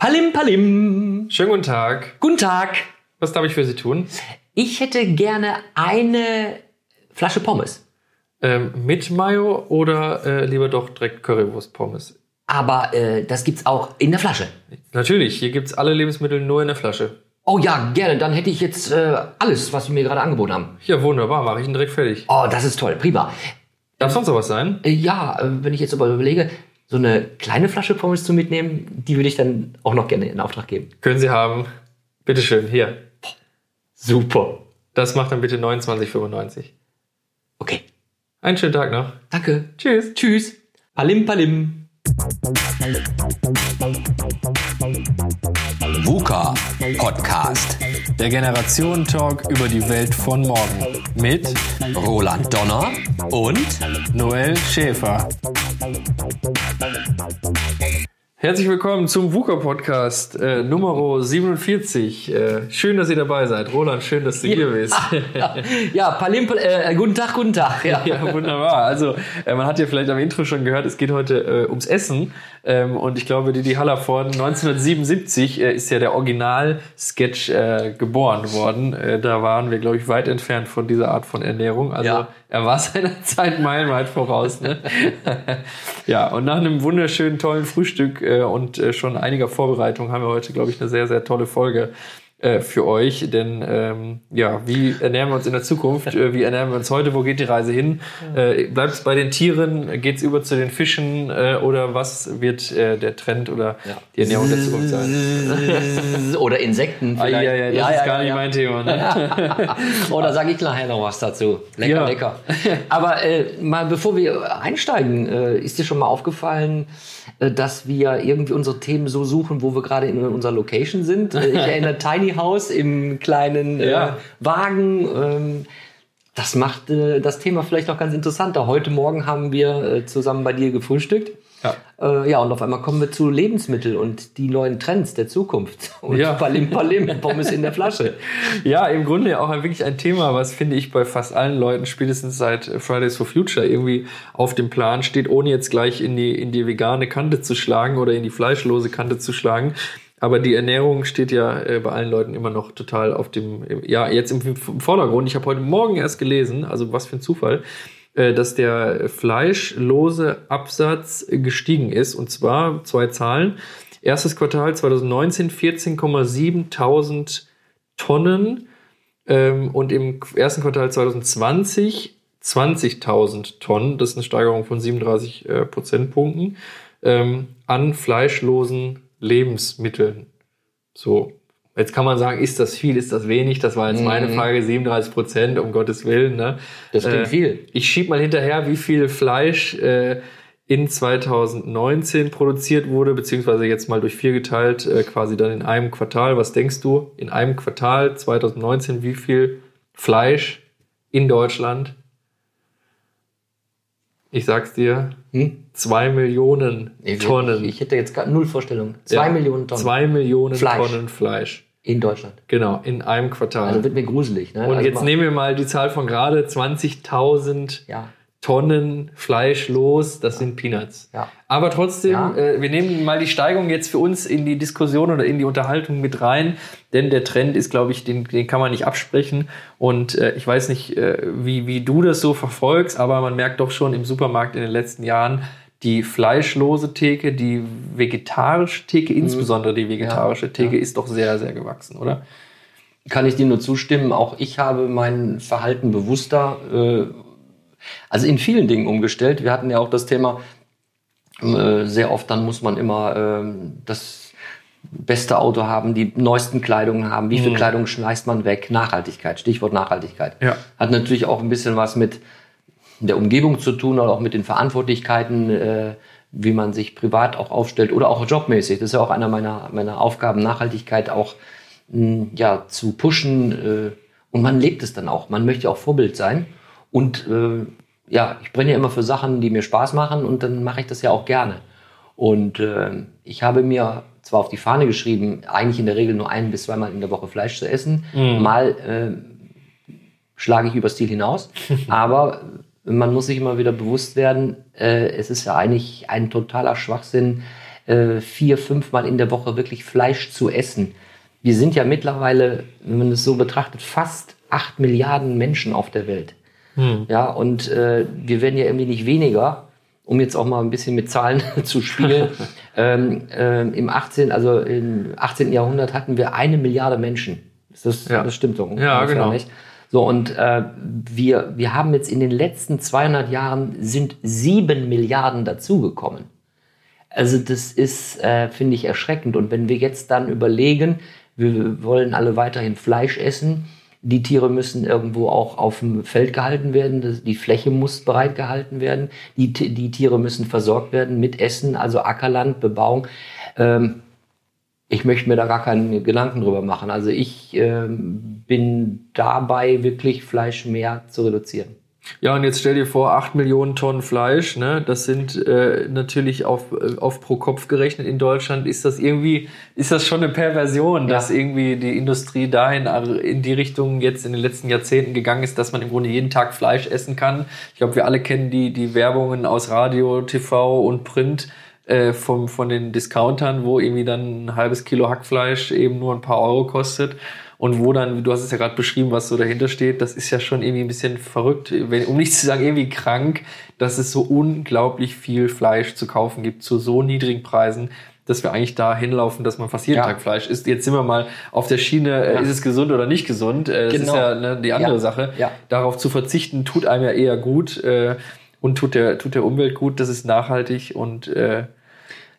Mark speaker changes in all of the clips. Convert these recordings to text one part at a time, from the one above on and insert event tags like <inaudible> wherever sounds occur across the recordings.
Speaker 1: Palim Palim.
Speaker 2: Schönen guten Tag.
Speaker 1: Guten Tag.
Speaker 2: Was darf ich für Sie tun?
Speaker 1: Ich hätte gerne eine Flasche Pommes.
Speaker 2: Ähm, mit Mayo oder äh, lieber doch direkt Currywurst-Pommes?
Speaker 1: Aber äh, das gibt's auch in der Flasche.
Speaker 2: Natürlich, hier gibt's alle Lebensmittel nur in der Flasche.
Speaker 1: Oh ja, gerne. Dann hätte ich jetzt äh, alles, was Sie mir gerade angeboten haben.
Speaker 2: Ja, wunderbar, mache ich ihn direkt fertig.
Speaker 1: Oh, das ist toll. Prima.
Speaker 2: Darf sonst noch was sein?
Speaker 1: Äh, ja, äh, wenn ich jetzt überlege, so eine kleine Flasche Pommes zu mitnehmen, die würde ich dann auch noch gerne in Auftrag geben.
Speaker 2: Können Sie haben. Bitteschön, hier.
Speaker 1: Super.
Speaker 2: Das macht dann bitte 29,95.
Speaker 1: Okay.
Speaker 2: Einen schönen Tag noch.
Speaker 1: Danke.
Speaker 2: Tschüss.
Speaker 1: Tschüss. Palim Palim.
Speaker 3: VUCA Podcast.
Speaker 2: Der Generationen-Talk über die Welt von morgen. Mit
Speaker 3: Roland Donner und
Speaker 2: Noel Schäfer. Herzlich willkommen zum VUCA Podcast äh, Nummer 47. Äh, schön, dass ihr dabei seid. Roland, schön, dass du hier bist. <laughs>
Speaker 1: Ja, Palim. Äh, guten Tag, guten Tag. Ja.
Speaker 2: Ja, wunderbar. Also, äh, man hat ja vielleicht am Intro schon gehört, es geht heute äh, ums Essen. Ähm, und ich glaube, Didi Hallervorden 1977 äh, ist ja der Original-Sketch äh, geboren worden. Äh, da waren wir, glaube ich, weit entfernt von dieser Art von Ernährung. Also,
Speaker 1: Ja.
Speaker 2: er war <laughs> seiner Zeit meilenweit voraus. Ne? <laughs> ja, und nach einem wunderschönen, tollen Frühstück äh, und äh, schon einiger Vorbereitung haben wir heute, glaube ich, eine sehr, sehr tolle Folge äh, für euch. Denn ähm, ja, wie ernähren wir uns in der Zukunft? Äh, wie ernähren wir uns heute? Wo geht die Reise hin? Äh, Bleibt es bei den Tieren? Geht es über zu den Fischen? Äh, oder was wird äh, der Trend oder die Ernährung der Zukunft sein? <laughs>
Speaker 1: Oder Insekten
Speaker 2: Ah,
Speaker 1: vielleicht.
Speaker 2: ja, ja, das ist gar nicht mein Thema. Ne? <laughs>
Speaker 1: Oder sage ich nachher noch was dazu. Lecker,
Speaker 2: Ja.
Speaker 1: lecker. Aber äh, mal bevor wir einsteigen, äh, ist dir schon mal aufgefallen, äh, dass wir irgendwie unsere Themen so suchen, wo wir gerade in unserer Location sind? Äh, ich erinnere <laughs> Tiny House im kleinen äh,
Speaker 2: Ja.
Speaker 1: Wagen. Ähm, das macht äh, das Thema vielleicht noch ganz interessanter. Heute Morgen haben wir äh, zusammen bei dir gefrühstückt.
Speaker 2: Ja.
Speaker 1: Äh, ja, und auf einmal kommen wir zu Lebensmitteln und die neuen Trends der Zukunft. <laughs> Und
Speaker 2: Ja.
Speaker 1: Palim Palim, Pommes in der Flasche.
Speaker 2: Ja, im Grunde auch wirklich ein Thema, was finde ich bei fast allen Leuten spätestens seit Fridays for Future irgendwie auf dem Plan steht, ohne jetzt gleich in die, in die vegane Kante zu schlagen oder in die fleischlose Kante zu schlagen. Aber die Ernährung steht ja äh, bei allen Leuten immer noch total auf dem, ja, jetzt im, im Vordergrund. Ich habe heute Morgen erst gelesen, also was für ein Zufall, äh, dass der fleischlose Absatz gestiegen ist. Und zwar zwei Zahlen. Erstes Quartal 2019 14,7 Tausend Tonnen ähm, und im ersten Quartal 2020 20.000 Tonnen. Das ist eine Steigerung von 37 äh, Prozentpunkten ähm, an fleischlosen Lebensmitteln. So. Jetzt kann man sagen, ist das viel, ist das wenig? Das war jetzt meine Frage, 37 Prozent, um Gottes Willen. Ne?
Speaker 1: Das klingt viel.
Speaker 2: Ich schieb mal hinterher, wie viel Fleisch äh, in 2019 produziert wurde, beziehungsweise jetzt mal durch vier geteilt, äh, quasi dann in einem Quartal. Was denkst du, in einem Quartal 2019, wie viel Fleisch in Deutschland? Ich sag's dir,
Speaker 1: Hm?
Speaker 2: zwei Millionen
Speaker 1: Ich,
Speaker 2: Tonnen.
Speaker 1: Ich, ich hätte jetzt gerade null Vorstellung. Zwei
Speaker 2: Ja,
Speaker 1: Millionen Tonnen
Speaker 2: Zwei Millionen
Speaker 1: Fleisch.
Speaker 2: Tonnen Fleisch.
Speaker 1: in Deutschland.
Speaker 2: Genau, in einem Quartal.
Speaker 1: Also wird mir gruselig. Ne?
Speaker 2: Und
Speaker 1: also
Speaker 2: jetzt nehmen wir mal die Zahl von gerade 20.000
Speaker 1: Ja.
Speaker 2: Tonnen Fleisch los, das sind Peanuts.
Speaker 1: Ja.
Speaker 2: Aber trotzdem,
Speaker 1: Ja.
Speaker 2: äh, wir nehmen mal die Steigung jetzt für uns in die Diskussion oder in die Unterhaltung mit rein, denn der Trend ist, glaube ich, den, den kann man nicht absprechen. Und äh, ich weiß nicht, äh, wie, wie du das so verfolgst, aber man merkt doch schon im Supermarkt in den letzten Jahren, die fleischlose Theke, die vegetarische Theke, insbesondere die vegetarische Theke, ist doch sehr, sehr gewachsen, oder?
Speaker 1: Kann ich dir nur zustimmen. Auch ich habe mein Verhalten bewusster, äh, also in vielen Dingen umgestellt. Wir hatten ja auch das Thema, äh, sehr oft dann muss man immer ähm, das beste Auto haben, die neuesten Kleidungen haben. Wie viel Kleidung schmeißt man weg? Nachhaltigkeit, Stichwort Nachhaltigkeit.
Speaker 2: Ja.
Speaker 1: Hat natürlich auch ein bisschen was mit der Umgebung zu tun oder auch mit den Verantwortlichkeiten, äh, wie man sich privat auch aufstellt oder auch jobmäßig. Das ist ja auch einer meiner, meiner Aufgaben, Nachhaltigkeit auch mh, ja, zu pushen. Äh, und man lebt es dann auch. Man möchte auch Vorbild sein. Und äh, ja, ich brenne ja immer für Sachen, die mir Spaß machen und dann mache ich das ja auch gerne. Und äh, ich habe mir zwar auf die Fahne geschrieben, eigentlich in der Regel nur ein bis zweimal in der Woche Fleisch zu essen. Mal äh, schlage ich übers Ziel hinaus. <laughs> Aber man muss sich immer wieder bewusst werden, äh, es ist ja eigentlich ein totaler Schwachsinn, äh, vier, fünfmal in der Woche wirklich Fleisch zu essen. Wir sind ja mittlerweile, wenn man es so betrachtet, fast acht Milliarden Menschen auf der Welt. Hm. Ja, und äh, wir werden ja irgendwie nicht weniger, um jetzt auch mal ein bisschen mit Zahlen <laughs> zu spielen. <laughs> ähm, äh, Im 18., also im 18. Jahrhundert hatten wir eine Milliarde Menschen. Das, ja. das stimmt so.
Speaker 2: Ja, genau. Nicht.
Speaker 1: So, und äh, wir, wir haben jetzt in den letzten 200 Jahren sind sieben Milliarden dazugekommen. Also das ist, äh, finde ich, erschreckend. Und wenn wir jetzt dann überlegen, wir wollen alle weiterhin Fleisch essen, die Tiere müssen irgendwo auch auf dem Feld gehalten werden, die Fläche muss bereit gehalten werden, die, die Tiere müssen versorgt werden mit Essen, also Ackerland, Bebauung. Ähm, ich möchte mir da gar keinen Gedanken drüber machen. Also ich ähm, bin dabei, wirklich Fleisch mehr zu reduzieren.
Speaker 2: Ja, und jetzt stell dir vor, 8 Millionen Tonnen Fleisch, ne? das sind äh, natürlich auf, äh, auf pro Kopf gerechnet in Deutschland, ist das irgendwie, ist das schon eine Perversion, ja. dass irgendwie die Industrie dahin in die Richtung jetzt in den letzten Jahrzehnten gegangen ist, dass man im Grunde jeden Tag Fleisch essen kann. Ich glaube, wir alle kennen die, die Werbungen aus Radio, TV und Print äh, vom, von den Discountern, wo irgendwie dann ein halbes Kilo Hackfleisch eben nur ein paar Euro kostet und wo dann, du hast es ja gerade beschrieben, was so dahinter steht, das ist ja schon irgendwie ein bisschen verrückt, wenn, um nicht zu sagen irgendwie krank, dass es so unglaublich viel Fleisch zu kaufen gibt zu so niedrigen Preisen, dass wir eigentlich da hinlaufen, dass man fast jeden ja. Tag Fleisch isst. Jetzt sind wir mal auf der Schiene, äh, ja. ist es gesund oder nicht gesund? Äh, das genau. ist ja ne, die andere ja. Sache. Darauf zu verzichten tut einem ja eher gut äh, und tut der, tut der Umwelt gut, das ist nachhaltig und äh,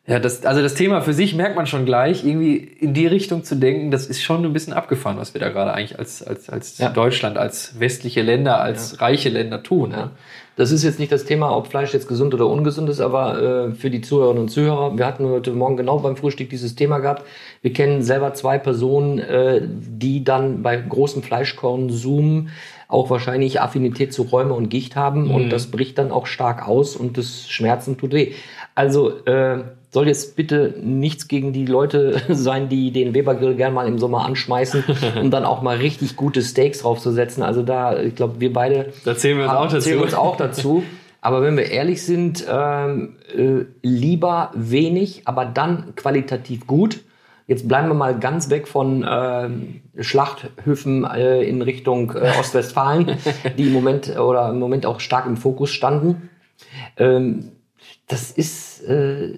Speaker 2: ja, das, also das Thema für sich merkt man schon gleich, irgendwie in die Richtung zu denken, das ist schon ein bisschen abgefahren, was wir da gerade eigentlich als, als, als ja. Deutschland, als westliche Länder, als ja. reiche Länder tun. Ja.
Speaker 1: Das ist jetzt nicht das Thema, ob Fleisch jetzt gesund oder ungesund ist, aber äh, für die Zuhörerinnen und Zuhörer, wir hatten heute Morgen genau beim Frühstück dieses Thema gehabt. Wir kennen selber zwei Personen, äh, die dann bei großem Fleischkonsum auch wahrscheinlich Affinität zu Räume und Gicht haben mhm. und das bricht dann auch stark aus und das Schmerzen tut weh. Also äh, soll jetzt bitte nichts gegen die Leute <laughs> sein, die den Webergrill gern mal im Sommer anschmeißen, um dann auch mal richtig gute Steaks draufzusetzen. Also da, ich glaube, wir beide
Speaker 2: da zählen wir uns, haben, auch, dazu.
Speaker 1: Zählen uns auch dazu. Aber wenn wir ehrlich sind, ähm, äh, lieber wenig, aber dann qualitativ gut. Jetzt bleiben wir mal ganz weg von äh, Schlachthöfen äh, in Richtung äh, <laughs> Ostwestfalen, die im Moment oder im Moment auch stark im Fokus standen. Ähm, das ist äh,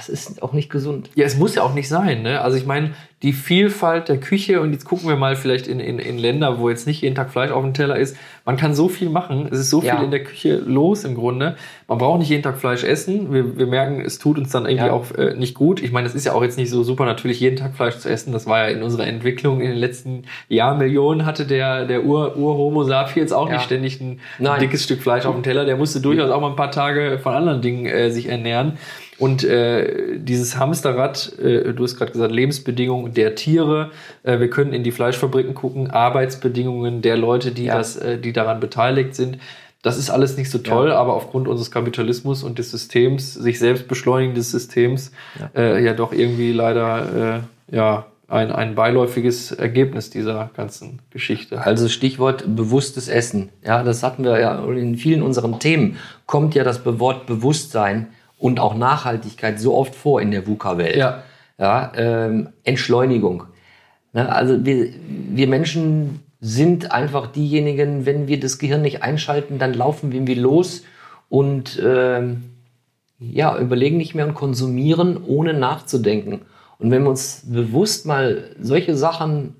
Speaker 1: das ist auch nicht gesund.
Speaker 2: Ja, es muss ja auch nicht sein. Ne? Also ich meine, die Vielfalt der Küche und jetzt gucken wir mal vielleicht in, in, in Länder, wo jetzt nicht jeden Tag Fleisch auf dem Teller ist. Man kann so viel machen. Es ist so viel ja. in der Küche los im Grunde. Man braucht nicht jeden Tag Fleisch essen. Wir, wir merken, es tut uns dann irgendwie ja. auch äh, nicht gut. Ich meine, es ist ja auch jetzt nicht so super natürlich jeden Tag Fleisch zu essen. Das war ja in unserer Entwicklung in den letzten Jahrmillionen hatte der, der Ur-Homo Ur sapiens auch ja. nicht ständig ein, ein, dickes Stück Fleisch auf dem Teller. Der musste durchaus auch mal ein paar Tage von anderen Dingen äh, sich ernähren. Und äh, dieses Hamsterrad, äh, du hast gerade gesagt, Lebensbedingungen der Tiere. Äh, wir können in die Fleischfabriken gucken, Arbeitsbedingungen der Leute, die, ja. das, äh, die daran beteiligt sind. Das ist alles nicht so toll, ja. aber aufgrund unseres Kapitalismus und des Systems, sich selbst beschleunigen des Systems, ja, äh, ja doch irgendwie leider äh, ja, ein, ein beiläufiges Ergebnis dieser ganzen Geschichte.
Speaker 1: Also Stichwort bewusstes Essen. Ja, das hatten wir ja in vielen unseren Themen. Kommt ja das Wort Bewusstsein und auch Nachhaltigkeit so oft vor in der VUCA-Welt. Ja. Ja, ähm, Entschleunigung. Ne, also wir, wir Menschen sind einfach diejenigen, wenn wir das Gehirn nicht einschalten, dann laufen wir irgendwie los und ähm, ja, überlegen nicht mehr und konsumieren, ohne nachzudenken. Und wenn wir uns bewusst mal solche Sachen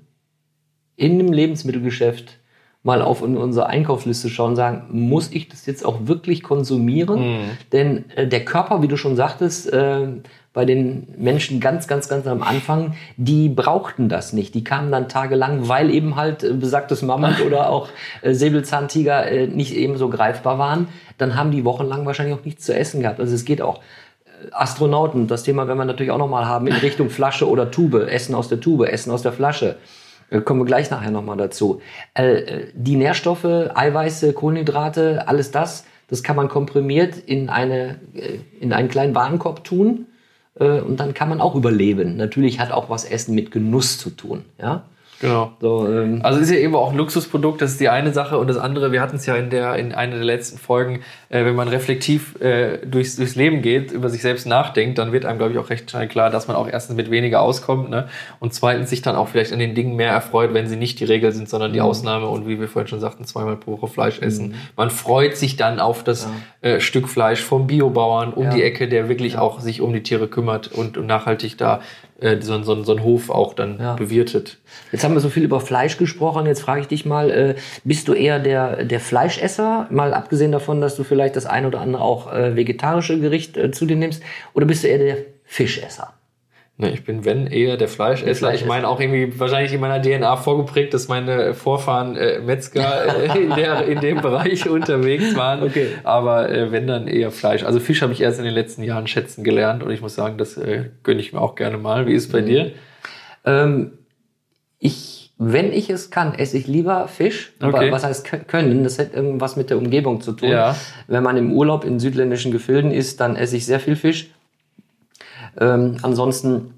Speaker 1: in dem Lebensmittelgeschäft mal auf unsere Einkaufsliste schauen und sagen, muss ich das jetzt auch wirklich konsumieren? Mhm. Denn äh, der Körper, wie du schon sagtest, äh, bei den Menschen ganz, ganz, ganz am Anfang, die brauchten das nicht. Die kamen dann tagelang, weil eben halt äh, besagtes Mammut <laughs> oder auch äh, Säbelzahntiger äh, nicht eben so greifbar waren. Dann haben die wochenlang wahrscheinlich auch nichts zu essen gehabt. Also es geht auch. Äh, Astronauten, das Thema werden wir natürlich auch nochmal haben in Richtung Flasche oder Tube, Essen aus der Tube, Essen aus der Flasche. Äh, kommen wir gleich nachher nochmal dazu. Äh, die Nährstoffe, Eiweiße, Kohlenhydrate, alles das, das kann man komprimiert in, eine, äh, in einen kleinen Warenkorb tun und dann kann man auch überleben. Natürlich hat auch was Essen mit Genuss zu tun. Ja?
Speaker 2: Genau.
Speaker 1: So, ähm,
Speaker 2: Also ist ja eben auch ein Luxusprodukt, das ist die eine Sache und das andere, wir hatten es ja in der in einer der letzten Folgen, äh, wenn man reflektiv äh, durchs, durchs Leben geht, über sich selbst nachdenkt, dann wird einem glaube ich auch recht schnell klar, dass man auch erstens mit weniger auskommt, ne? Und zweitens sich dann auch vielleicht an den Dingen mehr erfreut, wenn sie nicht die Regel sind, sondern die Ausnahme und wie wir vorhin schon sagten, zweimal pro Woche Fleisch essen. Man freut sich dann auf das äh, Stück Fleisch vom Biobauern um
Speaker 1: Ja.
Speaker 2: die Ecke, der wirklich auch sich um die Tiere kümmert und, und nachhaltig da so, so, so einen Hof auch dann
Speaker 1: Ja.
Speaker 2: bewirtet.
Speaker 1: Jetzt haben wir so viel über Fleisch gesprochen. Jetzt frage ich dich mal, äh, bist du eher der, der Fleischesser? Mal abgesehen davon, dass du vielleicht das ein oder andere auch äh, vegetarische Gericht äh, zu dir nimmst. Oder bist du eher der Fischesser?
Speaker 2: Ne, ich bin, wenn, eher der Fleischesser.
Speaker 1: Fleischesser.
Speaker 2: Ich meine auch irgendwie wahrscheinlich in meiner DNA vorgeprägt, dass meine Vorfahren äh, Metzger <laughs> äh, in, der, in dem Bereich unterwegs waren.
Speaker 1: Okay.
Speaker 2: Aber äh, wenn, dann eher Fleisch. Also Fisch habe ich erst in den letzten Jahren schätzen gelernt und ich muss sagen, das äh, gönne ich mir auch gerne mal. Wie ist es bei dir?
Speaker 1: Ähm, ich, wenn ich es kann, esse ich lieber Fisch. Aber
Speaker 2: Okay.
Speaker 1: was heißt kö- können? Das hat irgendwas mit der Umgebung zu tun.
Speaker 2: Ja.
Speaker 1: Wenn man im Urlaub in südländischen Gefilden ist, dann esse ich sehr viel Fisch. Ähm, ansonsten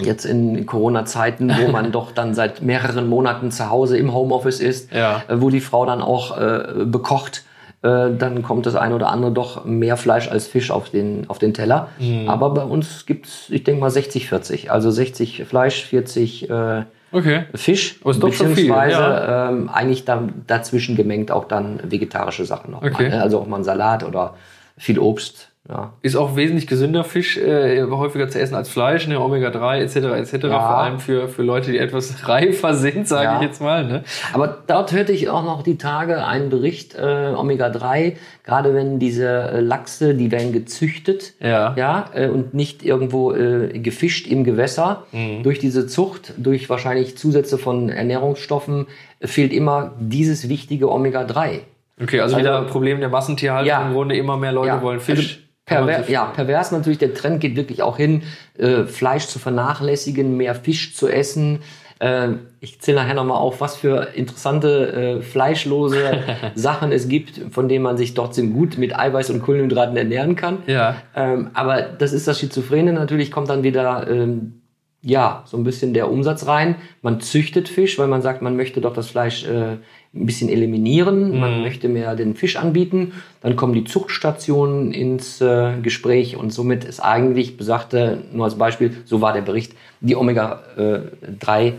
Speaker 1: jetzt in Corona-Zeiten, wo man <laughs> doch dann seit mehreren Monaten zu Hause im Homeoffice ist,
Speaker 2: Ja.
Speaker 1: äh, wo die Frau dann auch äh, bekocht, äh, dann kommt das eine oder andere doch mehr Fleisch als Fisch auf den, auf den Teller.
Speaker 2: Mhm.
Speaker 1: Aber bei uns gibt's, ich denke mal, 60-40. Also 60 Fleisch, 40 äh,
Speaker 2: Okay.
Speaker 1: Fisch,
Speaker 2: Aber ist doch schon viel,
Speaker 1: beziehungsweise
Speaker 2: ja.
Speaker 1: ähm, eigentlich da, dazwischen gemengt auch dann vegetarische Sachen noch.
Speaker 2: Okay.
Speaker 1: Mal, ne? Also auch mal ein Salat oder viel Obst. Ja.
Speaker 2: Ist auch wesentlich gesünder Fisch äh, häufiger zu essen als Fleisch, ne? Omega-3 etc. etc.
Speaker 1: Ja.
Speaker 2: Vor allem für, für Leute, die etwas <laughs> reifer sind, sage
Speaker 1: Ja.
Speaker 2: ich jetzt mal. Ne?
Speaker 1: Aber dort hörte ich auch noch die Tage einen Bericht, äh, Omega-3, gerade wenn diese äh, Lachse, die werden gezüchtet,
Speaker 2: Ja.
Speaker 1: ja äh, und nicht irgendwo äh, gefischt im Gewässer.
Speaker 2: Mhm.
Speaker 1: Durch diese Zucht, durch wahrscheinlich Zusätze von Ernährungsstoffen, äh, fehlt immer dieses wichtige Omega-3.
Speaker 2: Okay, also,
Speaker 1: Also-
Speaker 2: wieder ein Problem der Massentierhaltung.
Speaker 1: Ja.
Speaker 2: Im Grunde immer mehr Leute
Speaker 1: Ja,
Speaker 2: wollen Fisch.
Speaker 1: Also perver ja, pervers natürlich, der Trend geht wirklich auch hin, äh, Fleisch zu vernachlässigen, mehr Fisch zu essen. Äh, ich zähle nachher nochmal auf, was für interessante äh, fleischlose <laughs> Sachen es gibt, von denen man sich trotzdem gut mit Eiweiß und Kohlenhydraten ernähren kann.
Speaker 2: Ja.
Speaker 1: Ähm, aber das ist das Schizophrene. Natürlich kommt dann wieder ähm, ja so ein bisschen der Umsatz rein. Man züchtet Fisch, weil man sagt, man möchte doch das Fleisch äh, ein bisschen eliminieren. Man möchte mehr den Fisch anbieten. Dann kommen die Zuchtstationen ins äh, Gespräch und somit ist eigentlich besagte, nur als Beispiel, so war der Bericht, die Omega-3 äh,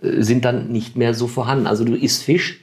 Speaker 1: sind dann nicht mehr so vorhanden. Also du isst Fisch,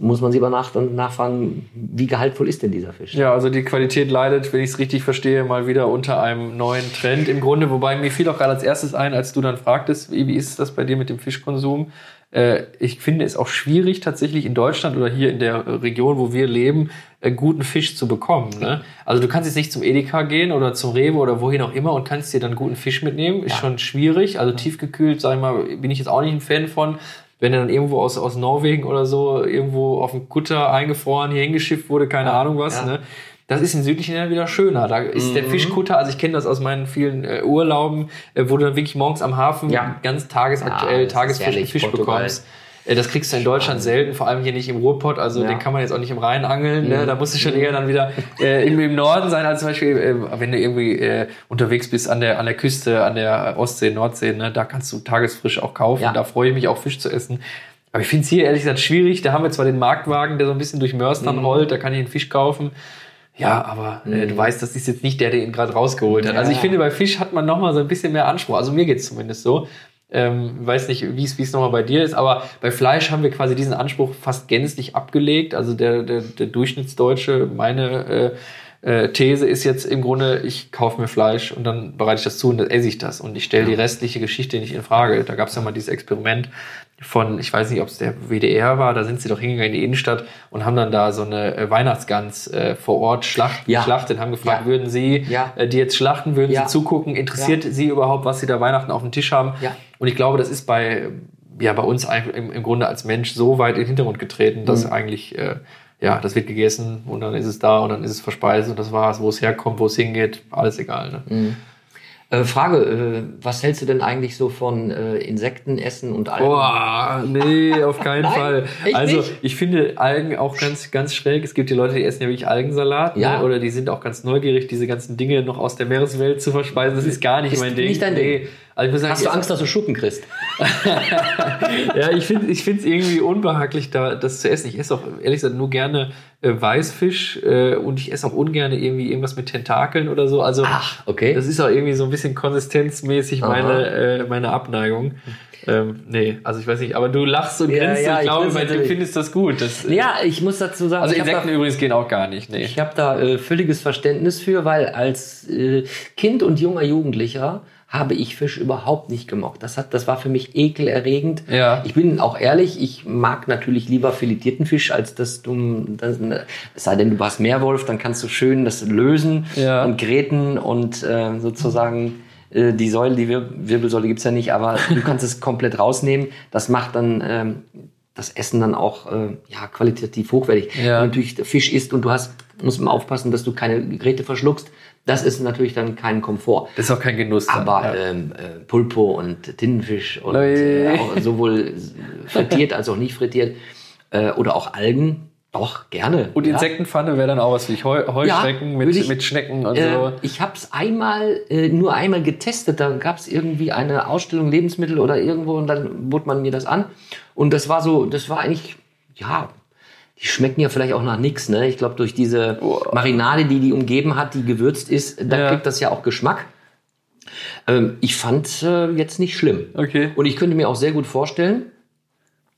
Speaker 1: muss man sich aber nach, nachfragen, wie gehaltvoll ist denn dieser Fisch?
Speaker 2: Ja, also die Qualität leidet, wenn ich es richtig verstehe, mal wieder unter einem neuen Trend im Grunde. Wobei mir fiel auch gerade als erstes ein, als du dann fragtest, wie, wie ist das bei dir mit dem Fischkonsum? Äh, ich finde es auch schwierig, tatsächlich in Deutschland oder hier in der Region, wo wir leben, äh, guten Fisch zu bekommen. Ne? Also du kannst jetzt nicht zum Edeka gehen oder zum Rewe oder wohin auch immer und kannst dir dann guten Fisch mitnehmen. Ist schon schwierig. Also tiefgekühlt, sag ich mal, bin ich jetzt auch nicht ein Fan von. Wenn er dann irgendwo aus, aus Norwegen oder so irgendwo auf dem Kutter eingefroren hier hingeschifft wurde, keine Ahnung was,
Speaker 1: ja.
Speaker 2: ne? Das ist in südlichen Ländern wieder schöner. Da ist
Speaker 1: Mhm.
Speaker 2: der Fischkutter, also ich kenne das aus meinen vielen äh, Urlauben, äh, wo du dann wirklich morgens am Hafen
Speaker 1: Ja.
Speaker 2: ganz tagesaktuell
Speaker 1: Ja,
Speaker 2: tagesfrischen Fisch
Speaker 1: Portugal.
Speaker 2: bekommst. Äh, Das kriegst du in Deutschland selten, vor allem hier nicht im Ruhrpott. Also
Speaker 1: Ja. Mhm.
Speaker 2: den kann man jetzt auch nicht im Rhein angeln. Ne? Da musst du schon eher dann wieder äh, im, im Norden sein, als zum Beispiel, äh, wenn du irgendwie äh, unterwegs bist an der, an der Küste, an der Ostsee, Nordsee. Ne? Da kannst du tagesfrisch auch kaufen.
Speaker 1: Ja.
Speaker 2: Da freue ich mich auch, Fisch zu essen. Aber ich finde es hier ehrlich gesagt schwierig. Da haben wir zwar den Marktwagen, der so ein bisschen durch Mörs-dann
Speaker 1: Mhm.
Speaker 2: rollt. Da kann ich einen Fisch kaufen. Ja, aber äh, du weißt, das ist jetzt nicht der, der ihn gerade rausgeholt hat. Also ich
Speaker 1: Ja.
Speaker 2: finde, bei Fisch hat man nochmal so ein bisschen mehr Anspruch. Also mir geht's zumindest so. Ähm, weiß nicht, wie es wie es nochmal bei dir ist, aber bei Fleisch haben wir quasi diesen Anspruch fast gänzlich abgelegt. Also der, der, der Durchschnittsdeutsche, meine äh, äh, These ist jetzt im Grunde, ich kaufe mir Fleisch und dann bereite ich das zu und dann esse ich das und ich stelle die restliche Geschichte nicht in Frage. Da gab es ja mal dieses Experiment von, ich weiß nicht, ob es der WDR war, da sind sie doch hingegangen in die Innenstadt und haben dann da so eine äh, Weihnachtsgans äh, vor Ort schlacht,
Speaker 1: Ja.
Speaker 2: geschlachtet, haben gefragt,
Speaker 1: Ja.
Speaker 2: würden sie
Speaker 1: Ja.
Speaker 2: äh, die jetzt schlachten, würden sie zugucken, interessiert sie überhaupt, was sie da Weihnachten auf dem Tisch haben? Und ich glaube, das ist bei, ja, bei uns im, im Grunde als Mensch so weit in den Hintergrund getreten,
Speaker 1: Mhm.
Speaker 2: dass eigentlich, äh, ja, das wird gegessen und dann ist es da und dann ist es verspeist und das war's, wo es herkommt, wo es hingeht, alles egal. Ne?
Speaker 1: Mhm. Äh, Frage, äh, was hältst du denn eigentlich so von äh, Insektenessen und Algen?
Speaker 2: Boah, nee, auf keinen <laughs>
Speaker 1: Nein,
Speaker 2: Fall. Also
Speaker 1: nicht?
Speaker 2: ich finde Algen auch ganz, ganz schräg. Es gibt die Leute, die essen ja wirklich Algensalat,
Speaker 1: Ja.
Speaker 2: ne? oder die sind auch ganz neugierig, diese ganzen Dinge noch aus der Meereswelt zu verspeisen. Das ist gar nicht
Speaker 1: Ist
Speaker 2: mein Ding.
Speaker 1: nicht dein
Speaker 2: nee. Also sagen,
Speaker 1: Hast du Angst, dass du Schuppen kriegst? <laughs>
Speaker 2: ja, ich finde ich es irgendwie unbehaglich, da das zu essen. Ich esse auch ehrlich gesagt nur gerne äh, Weißfisch äh, und ich esse auch ungern irgendwie irgendwas mit Tentakeln oder so. Also
Speaker 1: Ach, okay.
Speaker 2: das ist auch irgendwie so ein bisschen konsistenzmäßig meine, äh, meine Abneigung. Ähm, nee, also ich weiß nicht, aber du lachst und
Speaker 1: Ja,
Speaker 2: grinst
Speaker 1: ja,
Speaker 2: und ich glaube, bei dir findest du das gut. Das,
Speaker 1: Ja, ich muss dazu sagen,
Speaker 2: also
Speaker 1: habe
Speaker 2: Insekten
Speaker 1: da,
Speaker 2: übrigens gehen auch gar nicht. Nee.
Speaker 1: ich hab da äh, völliges Verständnis für, weil als äh, Kind und junger Jugendlicher habe ich Fisch überhaupt nicht gemocht. Das, hat, das war für mich ekelerregend.
Speaker 2: Ja.
Speaker 1: Ich bin auch ehrlich, ich mag natürlich lieber filetierten Fisch, als dass du, das, es sei denn, du hast Meerwolf, dann kannst du schön das lösen
Speaker 2: Ja.
Speaker 1: und gräten und äh, sozusagen äh, die Säule, die Wir Wirbelsäule gibt's ja nicht, aber du <laughs> kannst es komplett rausnehmen. Das macht dann ähm, das Essen dann auch äh, ja, qualitativ hochwertig.
Speaker 2: Ja.
Speaker 1: Wenn du natürlich Fisch isst und du hast, musst immer aufpassen, dass du keine Geräte verschluckst. Das ist natürlich dann kein Komfort.
Speaker 2: Das ist auch kein Genuss. dann,
Speaker 1: Aber
Speaker 2: ja.
Speaker 1: ähm, äh, Pulpo und Tintenfisch und äh, sowohl frittiert als auch nicht frittiert äh, oder auch Algen, doch gerne.
Speaker 2: und
Speaker 1: ja.
Speaker 2: Insektenpfanne wäre dann auch was wie. Heu Heuschrecken mit,
Speaker 1: würde ich-
Speaker 2: mit Schnecken und
Speaker 1: Äh,
Speaker 2: so.
Speaker 1: ich habe es einmal, äh, nur einmal getestet. Da gab es irgendwie eine Ausstellung Lebensmittel oder irgendwo und dann bot man mir das an. Und das war so, das war eigentlich, ja, die schmecken ja vielleicht auch nach nichts. Ne? Ich glaube, durch diese Marinade, die die umgeben hat, die gewürzt ist, da
Speaker 2: Ja.
Speaker 1: kriegt das ja auch Geschmack. Ähm, ich fand äh, jetzt nicht schlimm.
Speaker 2: Okay.
Speaker 1: Und ich könnte mir auch sehr gut vorstellen,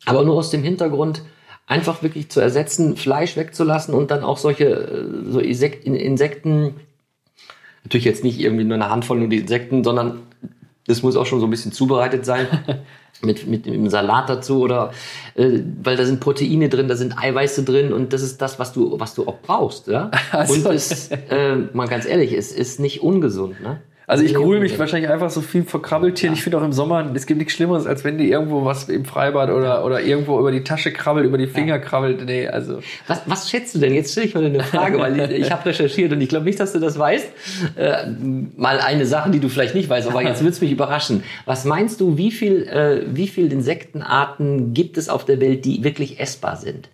Speaker 1: aber nur aus dem Hintergrund, einfach wirklich zu ersetzen, Fleisch wegzulassen und dann auch solche äh, so Insek- In- Insekten, natürlich jetzt nicht irgendwie nur eine Handvoll nur die Insekten, sondern das muss auch schon so ein bisschen zubereitet sein. <laughs> Mit, mit dem Salat dazu oder äh, weil da sind Proteine drin, da sind Eiweiße drin und das ist das, was du, was du auch brauchst, ja. <laughs>
Speaker 2: Also-
Speaker 1: Und es, äh, mal ganz ehrlich, es ist nicht ungesund, ne?
Speaker 2: Also ich grühl mich wahrscheinlich einfach so viel vor Krabbeltieren. Ich finde auch im Sommer, es gibt nichts Schlimmeres, als wenn die irgendwo was im Freibad oder, oder irgendwo über die Tasche krabbelt, über die Finger krabbelt. Nee, also.
Speaker 1: Was, was schätzt du denn? Jetzt stelle ich mal eine Frage, weil ich, ich habe recherchiert und ich glaube nicht, dass du das weißt. Äh, mal eine Sache, die du vielleicht nicht weißt, aber jetzt wird's mich überraschen. Was meinst du, wie viel, äh, wie viel Insektenarten gibt es auf der Welt, die wirklich essbar sind?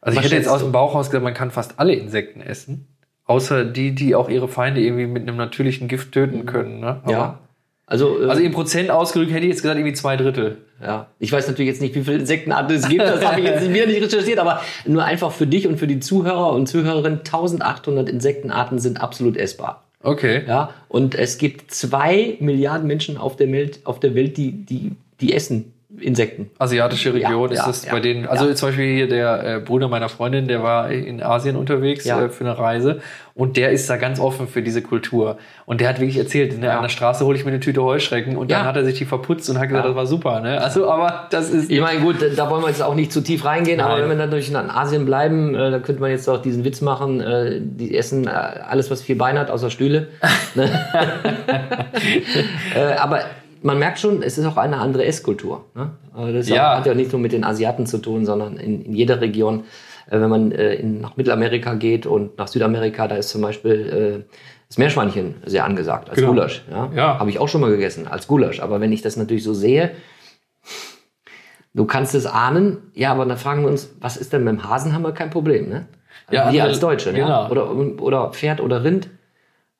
Speaker 2: Also ich
Speaker 1: Was
Speaker 2: hätte jetzt aus dem Bauch raus gesagt, man kann fast alle Insekten essen. Außer die, die auch ihre Feinde irgendwie mit einem natürlichen Gift töten können. Ne? Aber-
Speaker 1: Also, äh,
Speaker 2: Also in Prozent ausgedrückt hätte ich jetzt gesagt, irgendwie zwei Drittel.
Speaker 1: ja. Ich weiß natürlich jetzt nicht, wie viele Insektenarten es gibt. Das habe ich jetzt wieder nicht recherchiert, aber nur einfach für dich und für die Zuhörer und Zuhörerinnen. 1800 Insektenarten sind absolut essbar.
Speaker 2: Okay.
Speaker 1: Ja, und es gibt zwei Milliarden Menschen auf der Welt, auf der Welt die, die, die essen Insekten.
Speaker 2: Asiatische Region
Speaker 1: Ja,
Speaker 2: ist
Speaker 1: ja,
Speaker 2: das
Speaker 1: ja,
Speaker 2: bei denen. Also zum Beispiel hier der äh, Bruder meiner Freundin, der war in Asien unterwegs äh, für eine Reise und der ist da ganz offen für diese Kultur. Und der hat wirklich erzählt, ne,
Speaker 1: Ja.
Speaker 2: an der Straße hole ich mir eine Tüte Heuschrecken und dann hat er sich die verputzt und hat gesagt, das war super. Ne? Also, aber das ist.
Speaker 1: Ich meine, gut, da wollen wir jetzt auch nicht zu tief reingehen, aber
Speaker 2: Nein.
Speaker 1: wenn wir dann durch in Asien bleiben, äh, da könnte man jetzt auch diesen Witz machen, äh, die essen äh, alles, was vier Beine hat, außer Stühle. Ne? <laughs> <laughs> äh, aber man merkt schon, es ist auch eine andere Esskultur. Ne? Also Das
Speaker 2: Ja.
Speaker 1: hat ja nicht nur mit den Asiaten zu tun, sondern in, in jeder Region. Äh, wenn man äh, in, nach Mittelamerika geht und nach Südamerika, da ist zum Beispiel äh, das Meerschweinchen sehr angesagt als
Speaker 2: Genau.
Speaker 1: Gulasch. Ja?
Speaker 2: Ja.
Speaker 1: Habe ich auch schon mal gegessen als Gulasch. Aber wenn ich das natürlich so sehe, Du kannst es ahnen, ja, aber dann fragen wir uns, was ist denn mit dem Hasen? Haben wir kein Problem, ne?
Speaker 2: Ja,
Speaker 1: wir
Speaker 2: andere-
Speaker 1: als Deutsche,
Speaker 2: genau.
Speaker 1: ja? Oder, oder Pferd oder Rind,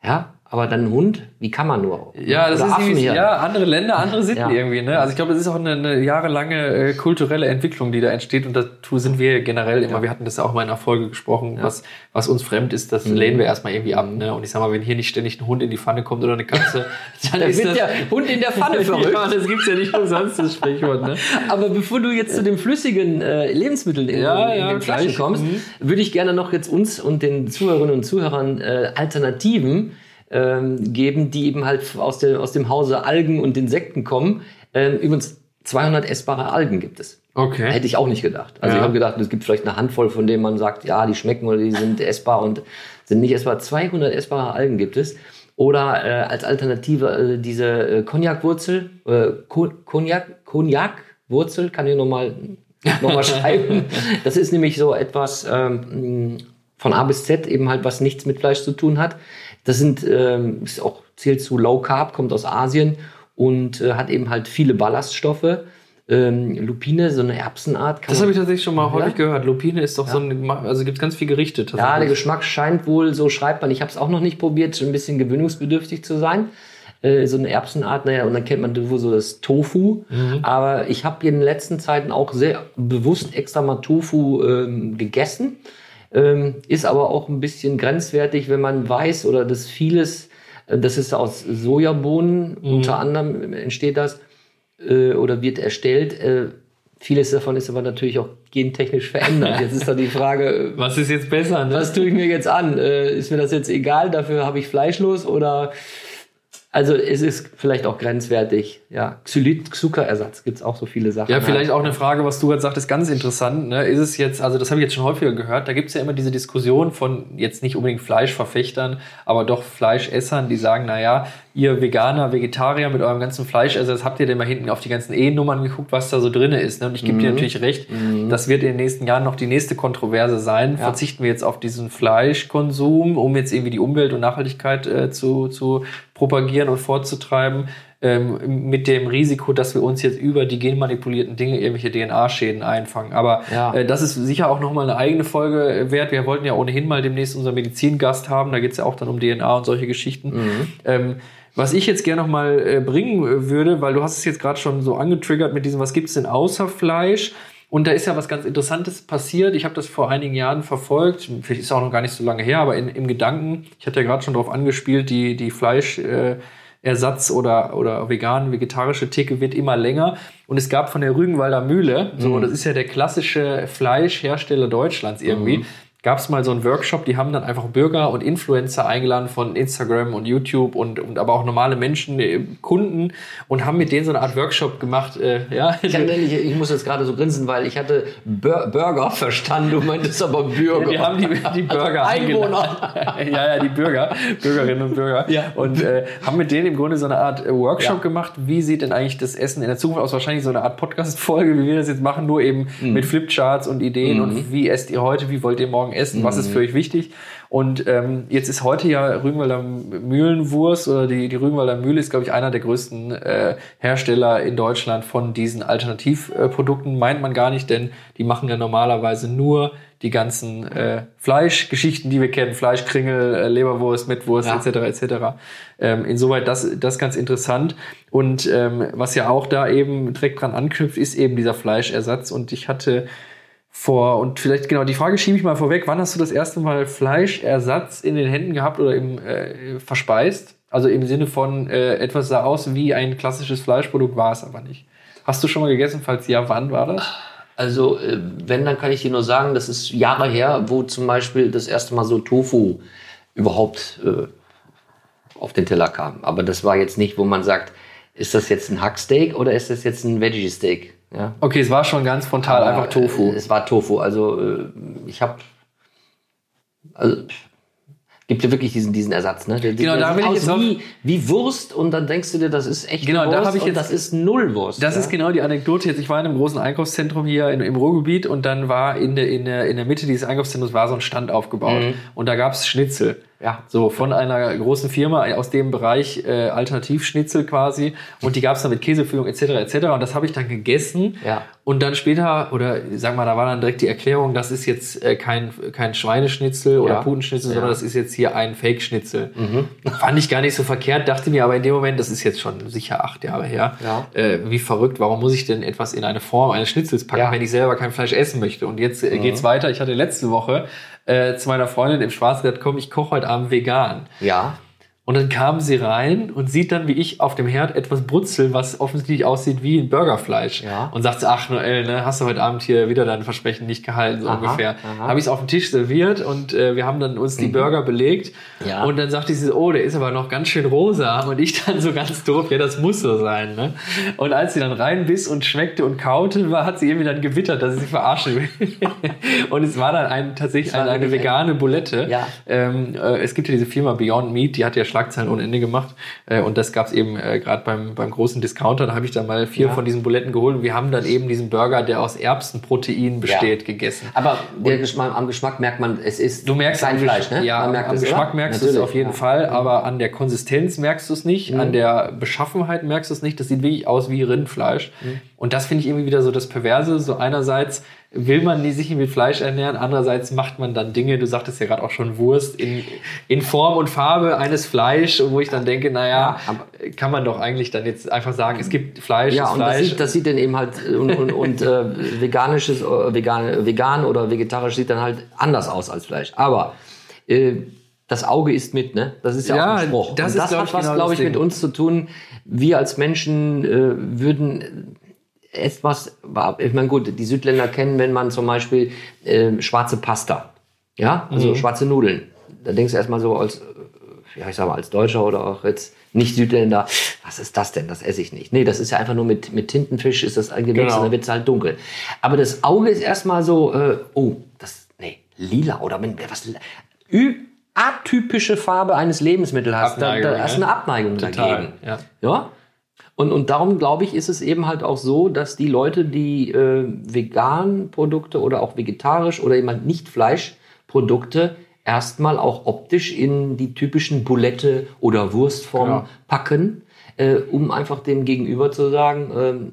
Speaker 1: ja? Aber dann ein Hund, wie kann man nur?
Speaker 2: Ja, das
Speaker 1: oder
Speaker 2: ist irgendwie, ja, andere Länder, andere Sitten
Speaker 1: Ja.
Speaker 2: irgendwie, ne? Also ich glaube, das ist auch eine, eine jahrelange äh, kulturelle Entwicklung, die da entsteht und dazu sind wir generell immer, wir hatten das ja auch mal in einer Folge gesprochen, was, was uns fremd ist,
Speaker 1: Mhm.
Speaker 2: das lehnen wir erstmal irgendwie ab, ne? Und ich sag mal, wenn hier nicht ständig ein Hund in die Pfanne kommt oder eine Katze, <laughs> dann
Speaker 1: Da
Speaker 2: ist
Speaker 1: wird
Speaker 2: das...
Speaker 1: der Hund in der Pfanne verrückt. <laughs>
Speaker 2: ja, das gibt's ja nicht umsonst, das Sprichwort, ne?
Speaker 1: Aber bevor du jetzt zu den flüssigen äh, Lebensmitteln in,
Speaker 2: Ja,
Speaker 1: in
Speaker 2: ja,
Speaker 1: den Flaschen
Speaker 2: gleich.
Speaker 1: kommst,
Speaker 2: Mhm.
Speaker 1: würde ich gerne noch jetzt uns und den Zuhörerinnen und Zuhörern äh, Alternativen ähm, geben, die eben halt aus, der, aus dem Hause Algen und Insekten kommen. Ähm, übrigens, 200 essbare Algen gibt es.
Speaker 2: Okay.
Speaker 1: Hätte ich auch nicht gedacht. Also
Speaker 2: Ja.
Speaker 1: ich habe gedacht, es gibt vielleicht eine Handvoll, von denen man sagt, ja, die schmecken oder die sind essbar und sind nicht essbar. 200 essbare Algen gibt es. Oder äh, als Alternative äh, diese äh, Cognac-Wurzel, äh, Co- Cognac, Cognac-Wurzel, kann ich nochmal noch mal <laughs> schreiben. Das ist nämlich so etwas ähm, von A bis Z, eben halt, was nichts mit Fleisch zu tun hat. Das sind, ähm, ist auch, zählt zu Low Carb, kommt aus Asien und äh, hat eben halt viele Ballaststoffe. Ähm, Lupine, so eine Erbsenart. Kann
Speaker 2: Das habe ich tatsächlich schon mal
Speaker 1: Ja?
Speaker 2: häufig gehört. Lupine ist doch so ein, also gibt's ganz viel Gerichte
Speaker 1: Ja, der. Geschmack scheint wohl, so schreibt man, ich habe es auch noch nicht probiert, schon ein bisschen gewöhnungsbedürftig zu sein. äh, so eine Erbsenart, naja, und dann kennt man wohl so das Tofu.
Speaker 2: Mhm.
Speaker 1: Aber ich habe in den letzten Zeiten auch sehr bewusst extra mal Tofu ähm, gegessen. Ähm, ist aber auch ein bisschen grenzwertig, wenn man weiß oder das vieles, äh, das ist aus Sojabohnen,
Speaker 2: Mhm.
Speaker 1: unter anderem entsteht das äh, oder wird erstellt. Äh, vieles davon ist aber natürlich auch gentechnisch verändert. Jetzt ist da die Frage, äh, <laughs>
Speaker 2: Was ist jetzt besser? Ne?
Speaker 1: was tue ich mir jetzt an? Äh, ist mir das jetzt egal? Dafür habe ich fleischlos oder also es ist vielleicht auch grenzwertig. Ja, Xylit, Zuckerersatz gibt's auch so viele Sachen.
Speaker 2: Ja, vielleicht auch eine Frage, was du gerade sagtest, ganz interessant. Ne? Ist es jetzt, also das habe ich jetzt schon häufiger gehört, da gibt es ja immer diese Diskussion von jetzt nicht unbedingt Fleischverfechtern, aber doch Fleischessern, die sagen, naja, ihr Veganer, Vegetarier mit eurem ganzen Fleischersatz, habt ihr denn mal hinten auf die ganzen E-Nummern geguckt, was da so drin ist? Ne? Und ich gebe dir natürlich recht, das wird in den nächsten Jahren noch die nächste Kontroverse sein. Verzichten wir jetzt auf diesen Fleischkonsum, um jetzt irgendwie die Umwelt und Nachhaltigkeit äh, zu, zu propagieren und vorzutreiben ähm, mit dem Risiko, dass wir uns jetzt über die genmanipulierten Dinge irgendwelche DNA-Schäden einfangen. Aber
Speaker 1: Ja.
Speaker 2: äh, das ist sicher auch nochmal eine eigene Folge wert. Wir wollten ja ohnehin mal demnächst unseren Medizingast haben. Da geht es ja auch dann um DNA und solche Geschichten. Ähm, was ich jetzt gerne nochmal äh, bringen äh, würde, weil du hast es jetzt gerade schon so angetriggert mit diesem, was gibt's denn außer Fleisch? Und da ist ja was ganz Interessantes passiert. Ich habe das vor einigen Jahren verfolgt. Vielleicht ist es auch noch gar nicht so lange her, aber in, im Gedanken, ich hatte ja gerade schon darauf angespielt, die, die Fleisch, äh, oder, oder vegan, vegetarische Theke wird immer länger. Und es gab von der Rügenwalder Mühle, so, das ist ja der klassische Fleischhersteller Deutschlands irgendwie, gab es mal so einen Workshop, die haben dann einfach Bürger und Influencer eingeladen von Instagram und YouTube und, und aber auch normale Menschen, äh, Kunden und haben mit denen so eine Art Workshop gemacht. Äh, ja,
Speaker 1: Ich, ich, ich muss jetzt gerade so grinsen, weil ich hatte Bur Burger verstanden, du meintest aber Bürger.
Speaker 2: Die haben die, die Bürger
Speaker 1: Einwohner.
Speaker 2: eingeladen. <laughs> ja, ja, die Bürger, Bürgerinnen und Bürger.
Speaker 1: Ja.
Speaker 2: Und äh, haben mit denen im Grunde so eine Art äh, Workshop
Speaker 1: Ja.
Speaker 2: gemacht. Wie sieht denn eigentlich das Essen in der Zukunft aus? Wahrscheinlich so eine Art Podcast-Folge, wie wir das jetzt machen, nur eben
Speaker 1: Mhm.
Speaker 2: mit Flipcharts und Ideen und wie esst ihr heute, wie wollt ihr morgen essen, was ist
Speaker 1: Mhm.
Speaker 2: für euch wichtig. Und ähm, jetzt ist heute ja Rügenwalder Mühlenwurst oder die, die Rügenwalder Mühle ist, glaube ich, einer der größten äh, Hersteller in Deutschland von diesen Alternativprodukten. Meint man gar nicht, denn die machen ja normalerweise nur die ganzen äh, Fleischgeschichten, die wir kennen, Fleischkringel, äh, Leberwurst, Mettwurst
Speaker 1: Ja.
Speaker 2: etc. etc. Ähm, insoweit das das ganz interessant und ähm, was ja auch da eben direkt dran anknüpft, ist eben dieser Fleischersatz und ich hatte vor und vielleicht genau die Frage schiebe ich mal vorweg, wann hast du das erste Mal Fleischersatz in den Händen gehabt oder im äh, verspeist? Also im Sinne von äh, etwas sah aus wie ein klassisches Fleischprodukt, war es aber nicht. Hast du schon mal gegessen? Falls ja, wann war das?
Speaker 1: Also, äh, wenn, dann kann ich dir nur sagen, das ist Jahre her, wo zum Beispiel das erste Mal so Tofu überhaupt äh, auf den Teller kam. Aber das war jetzt nicht, wo man sagt, ist das jetzt ein Hacksteak oder ist das jetzt ein Veggie-Steak? Ja?
Speaker 2: Okay, es war schon ganz frontal
Speaker 1: Aber,
Speaker 2: einfach Tofu.
Speaker 1: Äh, es war Tofu. Also äh, ich habe also gibt ja wirklich diesen diesen Ersatz, ne? Der,
Speaker 2: Genau, da will ich jetzt auf-
Speaker 1: wie, wie Wurst und dann denkst du dir, das ist echt
Speaker 2: Genau, da
Speaker 1: Wurst
Speaker 2: hab ich
Speaker 1: und
Speaker 2: jetzt-
Speaker 1: das ist Nullwurst.
Speaker 2: Das
Speaker 1: ja?
Speaker 2: ist genau die Anekdote jetzt. Ich war in einem großen Einkaufszentrum hier in, im Ruhrgebiet und dann war in der, in, der, in der Mitte dieses Einkaufszentrums war so ein Stand aufgebaut und da gab's Schnitzel.
Speaker 1: Ja.
Speaker 2: So von einer großen Firma aus dem Bereich äh, Alternativschnitzel quasi und die gab's dann mit Käsefüllung etc. etc. und das habe ich dann gegessen
Speaker 1: Ja.
Speaker 2: und dann später oder sag mal, da war dann direkt die Erklärung, das ist jetzt äh, kein kein Schweineschnitzel oder
Speaker 1: Ja.
Speaker 2: Putenschnitzel,
Speaker 1: Ja.
Speaker 2: sondern das ist jetzt hier ein Fake-Schnitzel. Fand ich gar nicht so verkehrt, dachte mir aber in dem Moment, das ist jetzt schon sicher acht Jahre her,
Speaker 1: Ja.
Speaker 2: äh, wie verrückt, warum muss ich denn etwas in eine Form eines Schnitzels packen,
Speaker 1: Ja. Mhm.
Speaker 2: wenn ich selber kein Fleisch essen möchte? Und jetzt äh, geht's weiter. Ich hatte letzte Woche äh, zu meiner Freundin im gesagt, komm, ich koche heute Abend vegan.
Speaker 1: Ja.
Speaker 2: Und dann kam sie rein und sieht dann, wie ich auf dem Herd etwas brutzel, was offensichtlich aussieht wie ein Burgerfleisch.
Speaker 1: Ja.
Speaker 2: Und sagt, ach Noel, ne, hast du heute Abend hier wieder dein Versprechen nicht gehalten, so
Speaker 1: Aha,
Speaker 2: ungefähr. Habe ich es auf den Tisch serviert und äh, wir haben dann uns die Burger belegt.
Speaker 1: Ja.
Speaker 2: Und dann sagte sie, oh, der ist aber noch ganz schön rosa. Und ich dann so ganz doof, ja, das muss so sein. Ne? Und als sie dann reinbiss und schmeckte und kaute, war, hat sie irgendwie dann gewittert, dass sie sich verarschen will. <laughs> und es war dann ein, tatsächlich eine, eine vegane Bulette.
Speaker 1: Ja.
Speaker 2: Ähm, äh, es gibt ja diese Firma Beyond Meat, die hat ja Schlagzeilen ohne Ende gemacht. Äh, und das gab es eben äh, gerade beim, beim großen Discounter. Da habe ich dann mal vier
Speaker 1: Ja.
Speaker 2: von diesen Buletten geholt. Und wir haben dann eben diesen Burger, der aus Erbsenprotein besteht, gegessen.
Speaker 1: Aber Geschmack, am Geschmack merkt man, es ist
Speaker 2: Du merkst
Speaker 1: kein Fleisch, ne?
Speaker 2: Ja, am
Speaker 1: es,
Speaker 2: Geschmack
Speaker 1: oder?
Speaker 2: merkst du es auf jeden
Speaker 1: ja.
Speaker 2: Fall, aber an der Konsistenz merkst du es nicht,
Speaker 1: Mhm.
Speaker 2: an der Beschaffenheit merkst du es nicht. Das sieht wirklich aus wie Rindfleisch.
Speaker 1: Mhm.
Speaker 2: Und das finde ich irgendwie wieder so das Perverse. So einerseits will man nie sich mit Fleisch ernähren. Andererseits macht man dann Dinge, du sagtest ja gerade auch schon Wurst, in, in Form und Farbe eines Fleisch, wo ich dann denke, naja,
Speaker 1: Ja,
Speaker 2: kann man doch eigentlich dann jetzt einfach sagen, es gibt Fleisch,
Speaker 1: Ja,
Speaker 2: ist
Speaker 1: und das
Speaker 2: Fleisch.
Speaker 1: sieht, das sieht dann eben halt und, und, und äh, veganisches, äh, vegan, vegan oder vegetarisch sieht dann halt anders aus als Fleisch. Aber äh, das Auge ist mit, ne? Das ist ja,
Speaker 2: Ja,
Speaker 1: auch ein Spruch.
Speaker 2: das
Speaker 1: und
Speaker 2: ist,
Speaker 1: das
Speaker 2: glaub
Speaker 1: hat was,
Speaker 2: genau
Speaker 1: glaube
Speaker 2: das
Speaker 1: ich, mit uns zu tun. Wir als Menschen äh, würden etwas, ich meine gut, die Südländer kennen, wenn man zum Beispiel äh, schwarze Pasta, ja, also
Speaker 2: Mhm.
Speaker 1: schwarze Nudeln. Da denkst du erstmal so als, äh, ja, ich sag mal, als Deutscher oder auch jetzt nicht Südländer, was ist das denn? Das esse ich nicht. Nee, das ist ja einfach nur mit, mit Tintenfisch ist das Gewürz
Speaker 2: Genau.
Speaker 1: und dann wird es halt dunkel. Aber das Auge ist erstmal so, äh, oh, das, nee, lila oder wenn was, ü- atypische Farbe eines Lebensmittels hast, da, da hast
Speaker 2: ne?
Speaker 1: eine Abneigung
Speaker 2: Total,
Speaker 1: dagegen.
Speaker 2: ja.
Speaker 1: Ja. Und, und darum glaube ich, ist es eben halt auch so, dass die Leute, die äh, vegan Produkte oder auch vegetarisch oder eben halt nicht Fleischprodukte erstmal auch optisch in die typischen Bulette oder Wurstform
Speaker 2: Genau.
Speaker 1: packen, äh, um einfach dem Gegenüber zu sagen, ähm,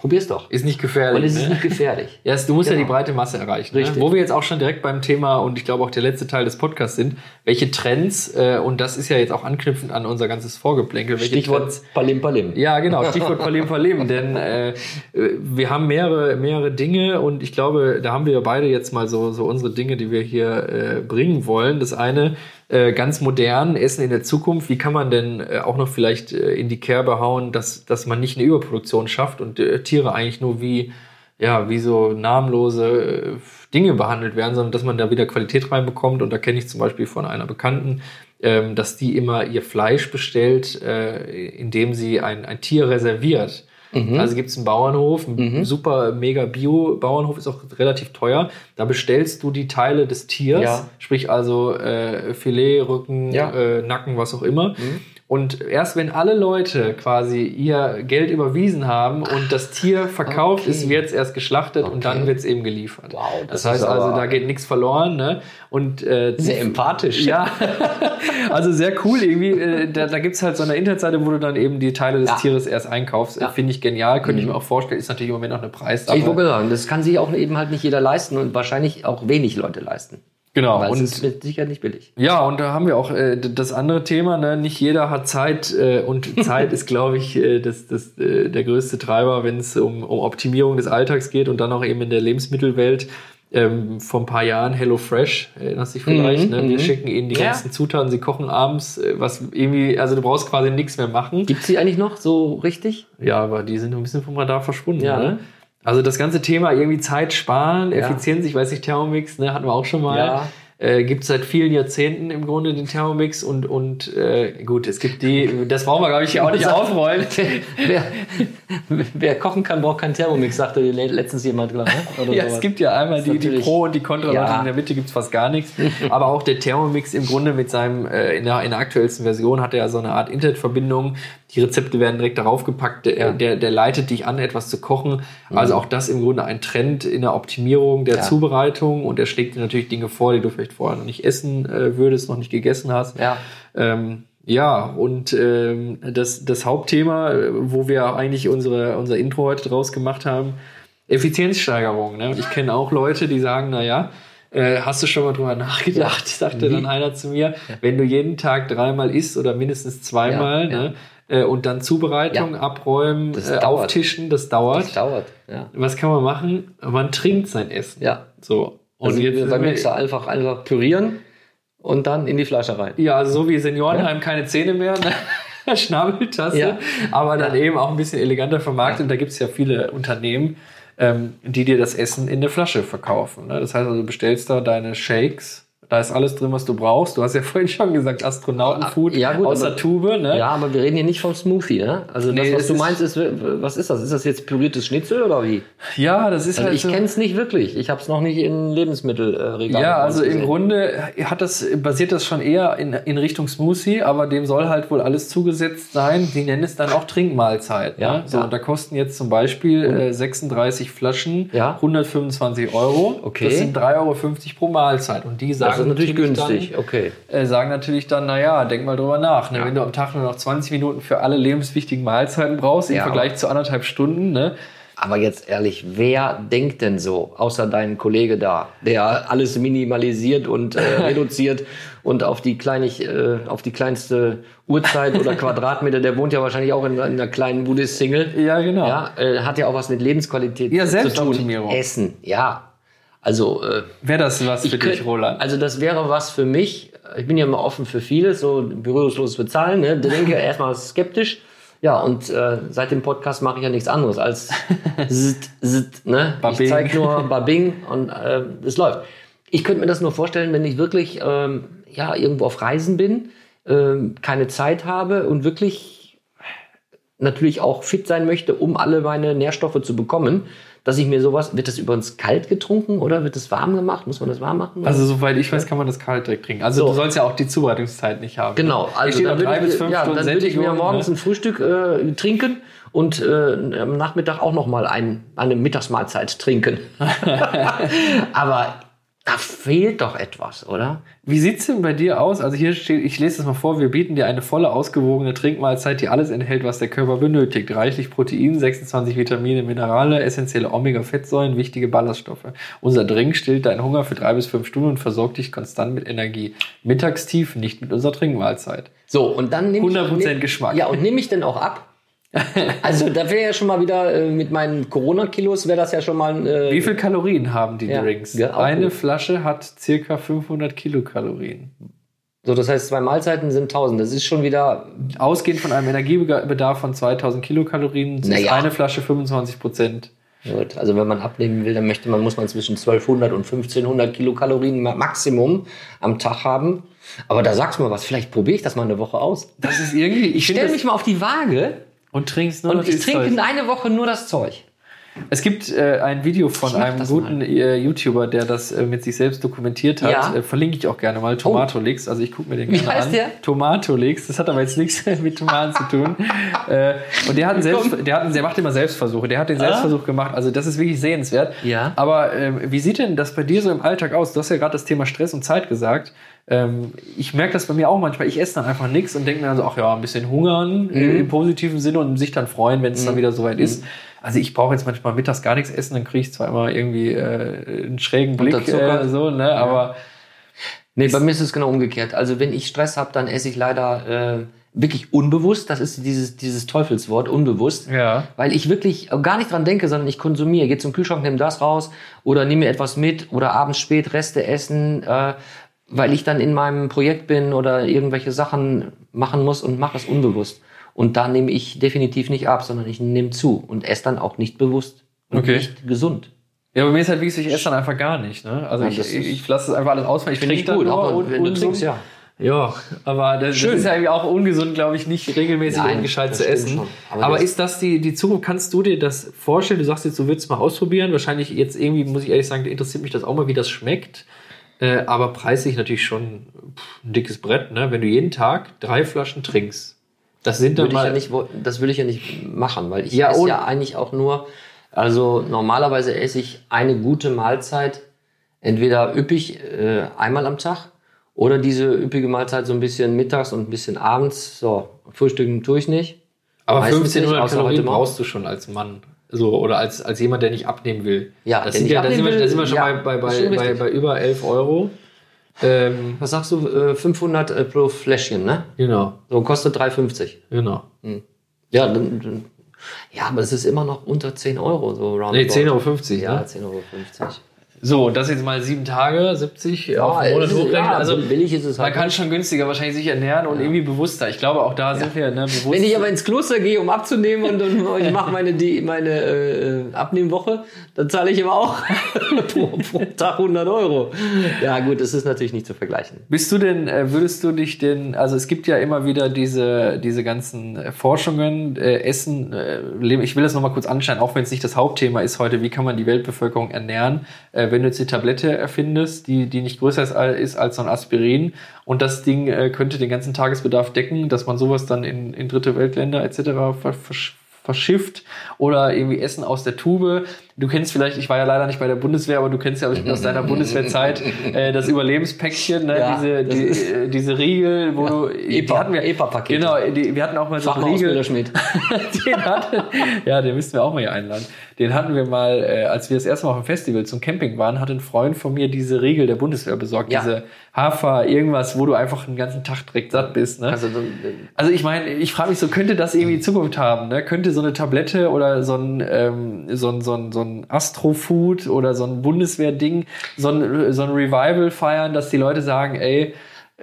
Speaker 1: probier's doch.
Speaker 2: ist nicht gefährlich.
Speaker 1: Weil es ist
Speaker 2: ne?
Speaker 1: nicht gefährlich. <laughs>
Speaker 2: Ja, du musst ja
Speaker 1: Genau.
Speaker 2: die breite Masse erreichen.
Speaker 1: Richtig.
Speaker 2: Ne? Wo wir jetzt auch schon direkt beim Thema und ich glaube auch der letzte Teil des Podcasts sind, welche Trends, äh, und das ist ja jetzt auch anknüpfend an unser ganzes Vorgeplänkel, welche
Speaker 1: Stichwort
Speaker 2: Trends
Speaker 1: Palim Palim.
Speaker 2: ja, genau, Stichwort <laughs> Palim Palim, denn äh, wir haben mehrere, mehrere Dinge und ich glaube, da haben wir beide jetzt mal so, so unsere Dinge, die wir hier äh, bringen wollen. Das eine, äh, ganz modern, Essen in der Zukunft, wie kann man denn äh, auch noch vielleicht äh, in die Kerbe hauen, dass, dass man nicht eine Überproduktion schafft und äh, Tiere eigentlich nur wie, ja, wie so namenlose äh, Dinge behandelt werden, sondern dass man da wieder Qualität reinbekommt. Und da kenne ich zum Beispiel von einer Bekannten, ähm, dass die immer ihr Fleisch bestellt, indem sie ein, ein Tier reserviert.
Speaker 1: Mhm.
Speaker 2: Also gibt es einen Bauernhof, ein super mega Bio-Bauernhof, ist auch relativ teuer. Da bestellst du die Teile des Tiers,
Speaker 1: Ja.
Speaker 2: sprich also äh, Filet, Rücken,
Speaker 1: Ja. Mhm.
Speaker 2: äh, Nacken, was auch immer. Und erst wenn alle Leute quasi ihr Geld überwiesen haben und das Tier verkauft
Speaker 1: Okay.
Speaker 2: ist, wird es erst geschlachtet und dann
Speaker 1: Okay.
Speaker 2: wird es eben geliefert.
Speaker 1: Wow,
Speaker 2: das,
Speaker 1: das
Speaker 2: heißt also, da geht nichts verloren. Ne? Und äh,
Speaker 1: Sehr empathisch.
Speaker 2: ja, <laughs> also sehr cool irgendwie. Äh, da da gibt es halt so eine Internetseite, wo du dann eben die Teile des
Speaker 1: Ja.
Speaker 2: Tieres erst einkaufst.
Speaker 1: Ja. Mhm.
Speaker 2: Finde ich genial, könnte ich mir auch vorstellen. Ist natürlich im Moment noch eine Preissache.
Speaker 1: Ich wollte sagen, das kann sich auch eben halt nicht jeder leisten und wahrscheinlich auch wenig Leute leisten.
Speaker 2: Genau.
Speaker 1: Weil
Speaker 2: Und
Speaker 1: es ist Sicherheit nicht billig.
Speaker 2: Ja, und da haben wir auch äh, das andere Thema, ne? nicht jeder hat Zeit äh, und <laughs> Zeit ist, glaube ich, äh, das, das, äh, der größte Treiber, wenn es um, um Optimierung des Alltags geht und dann auch eben in der Lebensmittelwelt. Ähm, vor ein paar Jahren Hello Fresh, erinnerst dich vielleicht,
Speaker 1: Mhm,
Speaker 2: ne? wir
Speaker 1: mhm.
Speaker 2: schicken ihnen die
Speaker 1: Ja.
Speaker 2: ganzen Zutaten, sie kochen abends, äh, was irgendwie, also du brauchst quasi nichts mehr machen.
Speaker 1: Gibt's die eigentlich noch so richtig?
Speaker 2: Ja, aber die sind ein bisschen vom Radar verschwunden.
Speaker 1: Ja,
Speaker 2: ne?
Speaker 1: Ne?
Speaker 2: Also das ganze Thema irgendwie Zeit sparen. Effizienz, ich weiß nicht, Thermomix, ne, hatten wir auch schon mal.
Speaker 1: Ja.
Speaker 2: Äh, gibt seit vielen Jahrzehnten im Grunde den Thermomix und, und äh, gut, es gibt die, das brauchen wir, glaube ich, hier auch nicht <laughs> aufrollen. <laughs>
Speaker 1: wer, wer kochen kann, braucht keinen Thermomix, sagte le- letztens jemand, glaube ich. Oder
Speaker 2: Ja,
Speaker 1: sowas.
Speaker 2: es gibt ja einmal die, die Pro- und die Kontra-Leute,
Speaker 1: Ja.
Speaker 2: in der Mitte gibt's fast gar nichts. Aber auch der Thermomix im Grunde mit seinem, äh, in, der, in der aktuellsten Version hat er ja so eine Art Internetverbindung. Die Rezepte werden direkt darauf gepackt. Der,
Speaker 1: Ja.
Speaker 2: der, der leitet dich an, etwas zu kochen. Also auch das im Grunde ein Trend in der Optimierung der
Speaker 1: Ja.
Speaker 2: Zubereitung. Und er schlägt dir natürlich Dinge vor, die du vielleicht vorher noch nicht essen äh, würdest, noch nicht gegessen hast.
Speaker 1: Ja.
Speaker 2: Ähm, ja, und ähm, das, das Hauptthema, äh, wo wir eigentlich unsere, unser Intro heute draus gemacht haben, Effizienzsteigerung. Ne? Und ich kenne auch Leute, die sagen, naja, äh, hast du schon mal drüber nachgedacht, sagte
Speaker 1: Wie?
Speaker 2: dann einer zu mir, wenn du jeden Tag dreimal isst oder mindestens zweimal,
Speaker 1: Ja, ja.
Speaker 2: Ne? Äh, und dann Zubereitung,
Speaker 1: Ja.
Speaker 2: abräumen,
Speaker 1: Das
Speaker 2: äh, auftischen, das dauert.
Speaker 1: Das dauert. Ja.
Speaker 2: Was kann man machen? Man trinkt sein Essen.
Speaker 1: Ja.
Speaker 2: So. Und
Speaker 1: Also
Speaker 2: jetzt wir-
Speaker 1: Mixer einfach, einfach pürieren und dann in die Flasche rein.
Speaker 2: Ja, also so wie Seniorenheim keine Zähne mehr, ne? <laughs> Schnabeltasse,
Speaker 1: Ja.
Speaker 2: aber dann eben auch ein bisschen eleganter vermarktet. Und da gibt es ja viele Unternehmen, ähm, die dir das Essen in der Flasche verkaufen. Ne? Das heißt also, du bestellst da deine Shakes, da ist alles drin, was du brauchst. Du hast ja <laughs> vorhin schon gesagt, Astronautenfood
Speaker 1: Ja, gut,
Speaker 2: aus
Speaker 1: aber-
Speaker 2: der Tube. Ne?
Speaker 1: Ja, aber wir reden hier nicht vom Smoothie, ne? Also
Speaker 2: Nee,
Speaker 1: das, was du meinst, ist, was ist das? Ist das jetzt püriertes Schnitzel oder wie?
Speaker 2: ja, das ist
Speaker 1: Also
Speaker 2: halt
Speaker 1: ich
Speaker 2: so.
Speaker 1: kenne es nicht wirklich. Ich habe es noch nicht in Lebensmittelregalen.
Speaker 2: Ja, also im
Speaker 1: gesehen.
Speaker 2: Grunde hat das, basiert das schon eher in, in Richtung Smoothie, aber dem soll halt wohl alles zugesetzt sein. Die nennen es dann auch Trinkmahlzeit.
Speaker 1: Ja,
Speaker 2: ne? So,
Speaker 1: ja.
Speaker 2: und da kosten jetzt zum Beispiel äh, 36 Flaschen
Speaker 1: Ja.
Speaker 2: 125 Euro.
Speaker 1: Okay.
Speaker 2: Das sind 3,50 Euro pro Mahlzeit. Und die sagen
Speaker 1: Das ist natürlich günstig. Okay.
Speaker 2: Dann, äh, sagen natürlich dann, naja, denk mal drüber nach. Ne? Wenn du am Tag nur noch 20 Minuten für alle lebenswichtigen Mahlzeiten brauchst, im
Speaker 1: Ja,
Speaker 2: Vergleich zu anderthalb Stunden, ne?
Speaker 1: Aber jetzt ehrlich, wer denkt denn so, außer dein Kollege da, der alles minimalisiert und äh, <laughs> reduziert und auf die, kleinig, äh, auf die kleinste Uhrzeit oder <laughs> Quadratmeter, der wohnt ja wahrscheinlich auch in, in einer kleinen Buddhist-Single.
Speaker 2: Ja, genau.
Speaker 1: Ja, äh, hat ja auch was mit Lebensqualität
Speaker 2: Ja,
Speaker 1: zu tun. Essen, ja. Also äh,
Speaker 2: Wäre das was für dich,
Speaker 1: könnt-
Speaker 2: Roland?
Speaker 1: Also das wäre was für mich. Ich bin ja immer offen für vieles, so berührungsloses Bezahlen. Ne? Da denke ich erstmal skeptisch. Ja, und äh, seit dem Podcast mache ich ja nichts anderes als <laughs> zit, zit, ne?
Speaker 2: Babing.
Speaker 1: Ich zeige nur Babing und äh, es läuft. Ich könnte mir das nur vorstellen, wenn ich wirklich ähm, ja, irgendwo auf Reisen bin, ähm, keine Zeit habe und wirklich natürlich auch fit sein möchte, um alle meine Nährstoffe zu bekommen, dass ich mir sowas, wird das übrigens kalt getrunken oder wird das warm gemacht? Muss man das warm machen?
Speaker 2: Also, soweit ich weiß, kann man das kalt direkt trinken. Also,
Speaker 1: So.
Speaker 2: du sollst ja auch die Zubereitungszeit nicht haben.
Speaker 1: Genau, also dann würde ich,
Speaker 2: fünf
Speaker 1: ja,
Speaker 2: Stunden
Speaker 1: dann würde ich mir morgens
Speaker 2: ne?
Speaker 1: ein Frühstück äh, trinken und äh, am Nachmittag auch noch mal ein, eine Mittagsmahlzeit trinken. <laughs> Aber da fehlt doch etwas, oder?
Speaker 2: Wie sieht's denn bei dir aus? Also hier steht, ich lese das mal vor, wir bieten dir eine volle, ausgewogene Trinkmahlzeit, die alles enthält, was der Körper benötigt. Reichlich Protein, 26 Vitamine, Minerale, essentielle Omega-Fettsäuren, wichtige Ballaststoffe. Unser Drink stillt deinen Hunger für drei bis fünf Stunden und versorgt dich konstant mit Energie. Mittagstief nicht mit unserer Trinkmahlzeit.
Speaker 1: So, und dann nehme ich...
Speaker 2: 100%
Speaker 1: nehm-
Speaker 2: Geschmack.
Speaker 1: Ja, und nehme ich denn auch ab? Also da wäre ja schon mal wieder äh, mit meinen Corona-Kilos wäre das ja schon mal... Äh,
Speaker 2: Wie viel Kalorien haben die
Speaker 1: Ja,
Speaker 2: Drinks?
Speaker 1: ja,
Speaker 2: Eine
Speaker 1: gut.
Speaker 2: Flasche hat circa 500 Kilokalorien.
Speaker 1: So, das heißt, zwei Mahlzeiten sind 1000. Das ist schon wieder...
Speaker 2: Ausgehend von einem Energiebedarf von 2000 Kilokalorien ist
Speaker 1: Naja.
Speaker 2: eine Flasche 25 Prozent.
Speaker 1: Gut, also wenn man abnehmen will, dann möchte man, muss man zwischen 1200 und 1500 Kilokalorien ma- Maximum am Tag haben. Aber da sagst du mal was, vielleicht probiere ich das mal eine Woche aus.
Speaker 2: Das ist irgendwie.
Speaker 1: Ich
Speaker 2: find
Speaker 1: stelle mich mal auf die Waage
Speaker 2: und trinkst nur
Speaker 1: und ich trinke in eine Woche nur das Zeug.
Speaker 2: Es gibt äh, ein Video von einem guten äh, YouTuber, der das äh, mit sich selbst dokumentiert hat.
Speaker 1: Ja.
Speaker 2: Äh, verlinke ich auch gerne mal. Tomatolix. Also ich gucke mir den
Speaker 1: Wie
Speaker 2: gerne
Speaker 1: heißt
Speaker 2: an.
Speaker 1: der?
Speaker 2: Tomatolix. Das hat aber jetzt nichts <laughs> mit Tomaten zu tun. Äh, und der hat einen Selbst, der hat einen, der macht immer Selbstversuche. Der hat den Selbstversuch gemacht. Also das ist wirklich sehenswert.
Speaker 1: Ja.
Speaker 2: Aber ähm, wie sieht denn das bei dir so im Alltag aus? Du hast ja gerade das Thema Stress und Zeit gesagt. Ähm, ich merke das bei mir auch manchmal. Ich esse dann einfach nichts und denke mir dann so, ach ja, ein bisschen hungern
Speaker 1: Mhm.
Speaker 2: äh, im positiven Sinne und sich dann freuen, wenn es dann wieder soweit ist. Also ich brauche jetzt manchmal mittags gar nichts essen, dann kriege ich zwar immer irgendwie äh, einen schrägen Blick, äh, so, ne? Aber
Speaker 1: Nee, bei mir ist es genau umgekehrt. Also wenn ich Stress habe, dann esse ich leider äh, wirklich unbewusst. Das ist dieses, dieses Teufelswort, unbewusst.
Speaker 2: ja.
Speaker 1: Weil ich wirklich gar nicht dran denke, sondern ich konsumiere. Gehe zum Kühlschrank, nehme das raus oder nehme mir etwas mit oder abends spät Reste essen, äh, weil ich dann in meinem Projekt bin oder irgendwelche Sachen machen muss und mache es unbewusst. Und da nehme ich definitiv nicht ab, sondern ich nehme zu und esse dann auch nicht bewusst und
Speaker 2: Okay.
Speaker 1: nicht gesund.
Speaker 2: Ja, bei mir ist halt wirklich so, ich esse dann einfach gar nicht, ne? Also
Speaker 1: Ja,
Speaker 2: ich, ich, ich lasse es einfach alles ausfallen. Ich
Speaker 1: Finde ich
Speaker 2: trinke
Speaker 1: gut,
Speaker 2: nur
Speaker 1: auch
Speaker 2: un-
Speaker 1: wenn du
Speaker 2: ungesund.
Speaker 1: trinkst, ja.
Speaker 2: Ja, aber das,
Speaker 1: Schön.
Speaker 2: ist ja irgendwie auch ungesund, glaube ich, nicht regelmäßig
Speaker 1: Nein,
Speaker 2: und gescheit
Speaker 1: das
Speaker 2: zu essen.
Speaker 1: schon.
Speaker 2: Aber,
Speaker 1: Aber das-
Speaker 2: ist das die, die Zukunft? Kannst du dir das vorstellen? Du sagst jetzt, du willst es mal ausprobieren. Wahrscheinlich jetzt irgendwie, muss ich ehrlich sagen, interessiert mich das auch mal, wie das schmeckt. Äh, aber preislich natürlich schon pff, ein dickes Brett, ne? Wenn du jeden Tag drei Flaschen trinkst. Das sind dann mal.
Speaker 1: ja nicht, das will ich ja nicht machen, weil ich
Speaker 2: Ja,
Speaker 1: esse ja eigentlich auch nur, also normalerweise esse ich eine gute Mahlzeit, entweder üppig äh, einmal am Tag oder diese üppige Mahlzeit so ein bisschen mittags und ein bisschen abends. So, frühstücken tue ich nicht.
Speaker 2: aber
Speaker 1: meistens
Speaker 2: 1500
Speaker 1: nicht,
Speaker 2: Kalorien brauchst du schon als Mann. So, oder als, als jemand, der nicht abnehmen will.
Speaker 1: Ja,
Speaker 2: das sind ja, da, sind wir, da sind wir schon
Speaker 1: ja,
Speaker 2: bei, bei,
Speaker 1: schon
Speaker 2: bei, bei, über 11 Euro. Ähm,
Speaker 1: Was sagst du? Äh, 500 äh, pro Fläschchen, ne?
Speaker 2: genau,
Speaker 1: So kostet 3,50.
Speaker 2: genau.
Speaker 1: Ja, dann, dann, ja, aber es ist immer noch unter 10 Euro. So roundabout.
Speaker 2: Nee, 10,50 Euro.
Speaker 1: Ja,
Speaker 2: ne?
Speaker 1: 10,50 Euro.
Speaker 2: So, das jetzt mal sieben Tage, 70 auf den Monat hochrechnen.
Speaker 1: ja,
Speaker 2: also
Speaker 1: billig ist es
Speaker 2: man
Speaker 1: halt.
Speaker 2: kann
Speaker 1: nicht.
Speaker 2: schon günstiger wahrscheinlich sich ernähren und irgendwie bewusster. Ich glaube, auch da sind wir ne, bewusst.
Speaker 1: Wenn ich aber ins Kloster gehe, um abzunehmen und, und ich mache meine, die, meine äh, Abnehmwoche, dann zahle ich aber auch <laughs> pro, pro Tag 100 Euro. Ja gut, das ist natürlich nicht zu vergleichen.
Speaker 2: Bist du denn, äh, würdest du dich denn, also es gibt ja immer wieder diese, diese ganzen äh, Forschungen, äh, Essen, äh, Leben- ich will das nochmal kurz anschneiden, auch wenn es nicht das Hauptthema ist heute, wie kann man die Weltbevölkerung ernähren, äh, wenn du jetzt die Tablette erfindest, die, die nicht größer ist, als- ist als so ein Aspirin und das Ding äh, könnte den ganzen Tagesbedarf decken, dass man sowas dann in, in dritte Weltländer etc. Ver, versch- verschifft oder irgendwie Essen aus der Tube. Du kennst vielleicht, ich war ja leider nicht bei der Bundeswehr, aber du kennst ja aus deiner Bundeswehrzeit äh, das Überlebenspäckchen, ne?
Speaker 1: Ja,
Speaker 2: diese, die, äh, diese Riegel, wo du, die
Speaker 1: EPA,
Speaker 2: hatten wir,
Speaker 1: EPA-Pakete.
Speaker 2: Genau, die, wir hatten auch mal so einen Riegel.
Speaker 1: Schmidt. <laughs>
Speaker 2: den hatten, ja, den müssten wir auch mal hier einladen. Den hatten wir mal, äh, als wir das erste Mal auf dem Festival zum Camping waren, hat ein Freund von mir diese Riegel der Bundeswehr besorgt.
Speaker 1: Ja.
Speaker 2: Diese Hafer, irgendwas, wo du einfach den ganzen Tag direkt satt bist. Ne?
Speaker 1: Also, so,
Speaker 2: Also ich meine, ich frage mich so, könnte das irgendwie Zukunft haben? Ne? Könnte so eine Tablette oder so ein, ähm, so ein, so ein, so ein Astrofood oder so ein Bundeswehr-Ding, so ein, so ein Revival feiern, dass die Leute sagen, ey,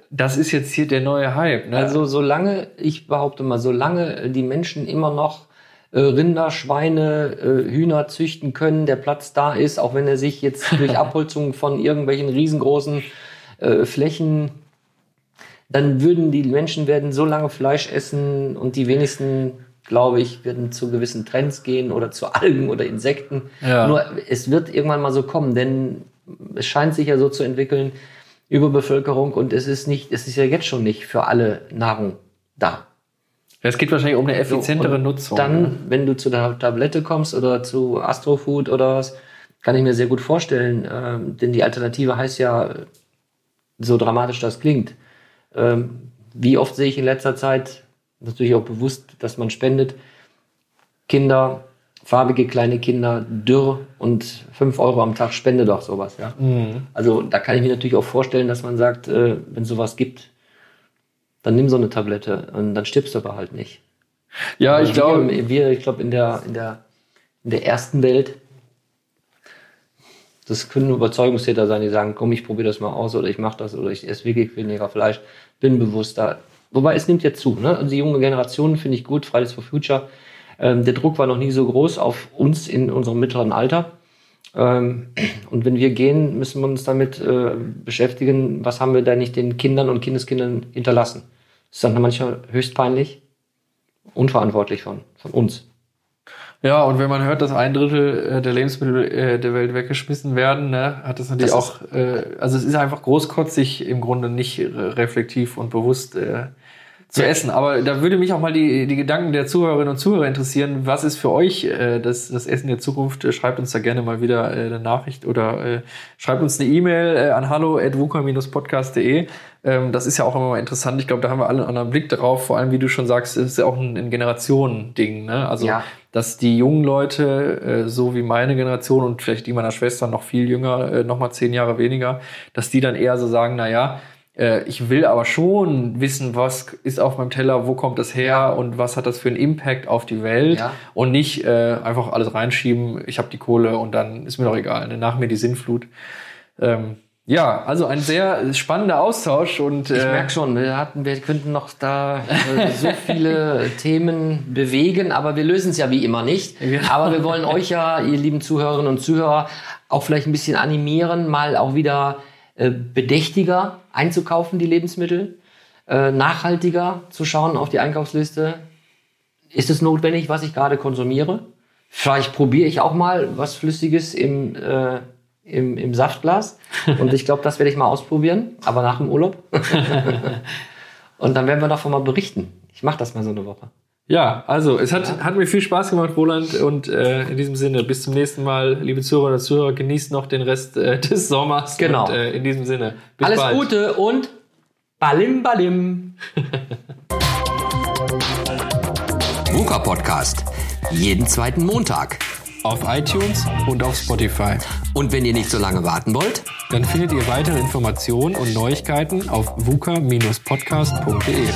Speaker 2: das ist jetzt hier der neue Hype. Ne?
Speaker 1: Also solange, ich behaupte mal, solange die Menschen immer noch äh, Rinder, Schweine, äh, Hühner züchten können, der Platz da ist, auch wenn er sich jetzt durch <laughs> Abholzung von irgendwelchen riesengroßen äh, Flächen, dann würden die Menschen werden so lange Fleisch essen und die wenigsten, glaube ich, werden zu gewissen Trends gehen oder zu Algen oder Insekten.
Speaker 2: Ja.
Speaker 1: Nur es wird irgendwann mal so kommen, denn es scheint sich ja so zu entwickeln, Überbevölkerung und es ist nicht, es ist ja jetzt schon nicht für alle Nahrung da.
Speaker 2: es geht wahrscheinlich um eine effizientere
Speaker 1: Und
Speaker 2: Nutzung.
Speaker 1: Dann,
Speaker 2: ne?
Speaker 1: wenn du zu der Tablette kommst oder zu Astrofood oder was, kann ich mir sehr gut vorstellen, ähm, denn die Alternative heißt ja, so dramatisch das klingt. Ähm, wie oft sehe ich in letzter Zeit, natürlich auch bewusst, dass man spendet, Kinder, farbige kleine Kinder, dürr und 5 Euro am Tag spende doch sowas. Ja? Also da kann ich mir natürlich auch vorstellen, dass man sagt, äh, wenn sowas gibt, dann nimm so eine Tablette und dann stirbst du aber halt nicht.
Speaker 2: ja, ich
Speaker 1: wir,
Speaker 2: glaube,
Speaker 1: wir, ich glaube, in der, in der, in der ersten Welt, das können Überzeugungstäter sein, die sagen, komm, ich probiere das mal aus oder ich mache das oder ich esse wirklich weniger Fleisch, bin bewusster. Wobei es nimmt ja zu. Ne? Also die junge Generation finde ich gut, Fridays for Future. Ähm, der Druck war noch nie so groß auf uns in unserem mittleren Alter. Ähm, und wenn wir gehen, müssen wir uns damit äh, beschäftigen, was haben wir da nicht den Kindern und Kindeskindern hinterlassen. Das ist dann manchmal höchst peinlich, unverantwortlich von, von uns.
Speaker 2: ja, und wenn man hört, dass ein Drittel äh, der Lebensmittel äh, der Welt weggeschmissen werden, ne, hat das natürlich
Speaker 1: Das
Speaker 2: auch, äh, also es ist einfach großkotzig, im Grunde nicht reflektiv und bewusst äh, zu essen. Aber da würde mich auch mal die, die Gedanken der Zuhörerinnen und Zuhörer interessieren. Was ist für euch äh, das, das Essen der Zukunft? Äh, Schreibt uns da gerne mal wieder äh, eine Nachricht oder äh, schreibt uns eine E-Mail äh, an hallo.wuka-podcast.de. Ähm, das ist ja auch immer mal interessant. Ich glaube, da haben wir alle einen anderen Blick drauf. Vor allem, wie du schon sagst, ist ja auch ein, ein Generationending. Ne? Also,
Speaker 1: Ja.
Speaker 2: dass die jungen Leute, äh, so wie meine Generation und vielleicht die meiner Schwester noch viel jünger, äh, noch mal zehn Jahre weniger, dass die dann eher so sagen, na ja, äh, ich will aber schon wissen, was ist auf meinem Teller, wo kommt das her und was hat das für einen Impact auf die Welt
Speaker 1: Ja.
Speaker 2: und nicht äh, einfach alles reinschieben, ich habe die Kohle und dann ist mir doch egal, ne? nach mir die Sinnflut. Ähm, ja, also ein sehr spannender Austausch und
Speaker 1: Ich
Speaker 2: äh,
Speaker 1: merke schon, wir, hatten, wir könnten noch da äh, so viele <laughs> Themen bewegen, aber wir lösen es ja wie immer nicht. Aber wir wollen euch ja, ihr lieben Zuhörerinnen und Zuhörer, auch vielleicht ein bisschen animieren, mal auch wieder bedächtiger einzukaufen, die Lebensmittel, äh, nachhaltiger zu schauen auf die Einkaufsliste. Ist es notwendig, was ich gerade konsumiere? Vielleicht probiere ich auch mal was Flüssiges im, äh, im, im Saftglas. <laughs> Und ich glaube, das werde ich mal ausprobieren, aber nach dem Urlaub. <laughs> <laughs> Und dann werden wir davon mal berichten. Ich mache das mal so eine Woche.
Speaker 2: Ja, also es hat, hat mir viel Spaß gemacht, Roland. Und äh, in diesem Sinne, bis zum nächsten Mal, liebe Zuhörerinnen und Zuhörer, genießt noch den Rest äh, <laughs> des Sommers.
Speaker 1: Genau.
Speaker 2: Und, äh, in diesem Sinne, bis
Speaker 1: Alles
Speaker 2: bald.
Speaker 1: Gute und Balim Balim. <laughs>
Speaker 3: VUCA Podcast. Jeden zweiten Montag.
Speaker 2: Auf iTunes und auf Spotify.
Speaker 3: Und wenn ihr nicht so lange warten wollt,
Speaker 2: Dann findet ihr weitere Informationen und Neuigkeiten auf vuka-podcast.de.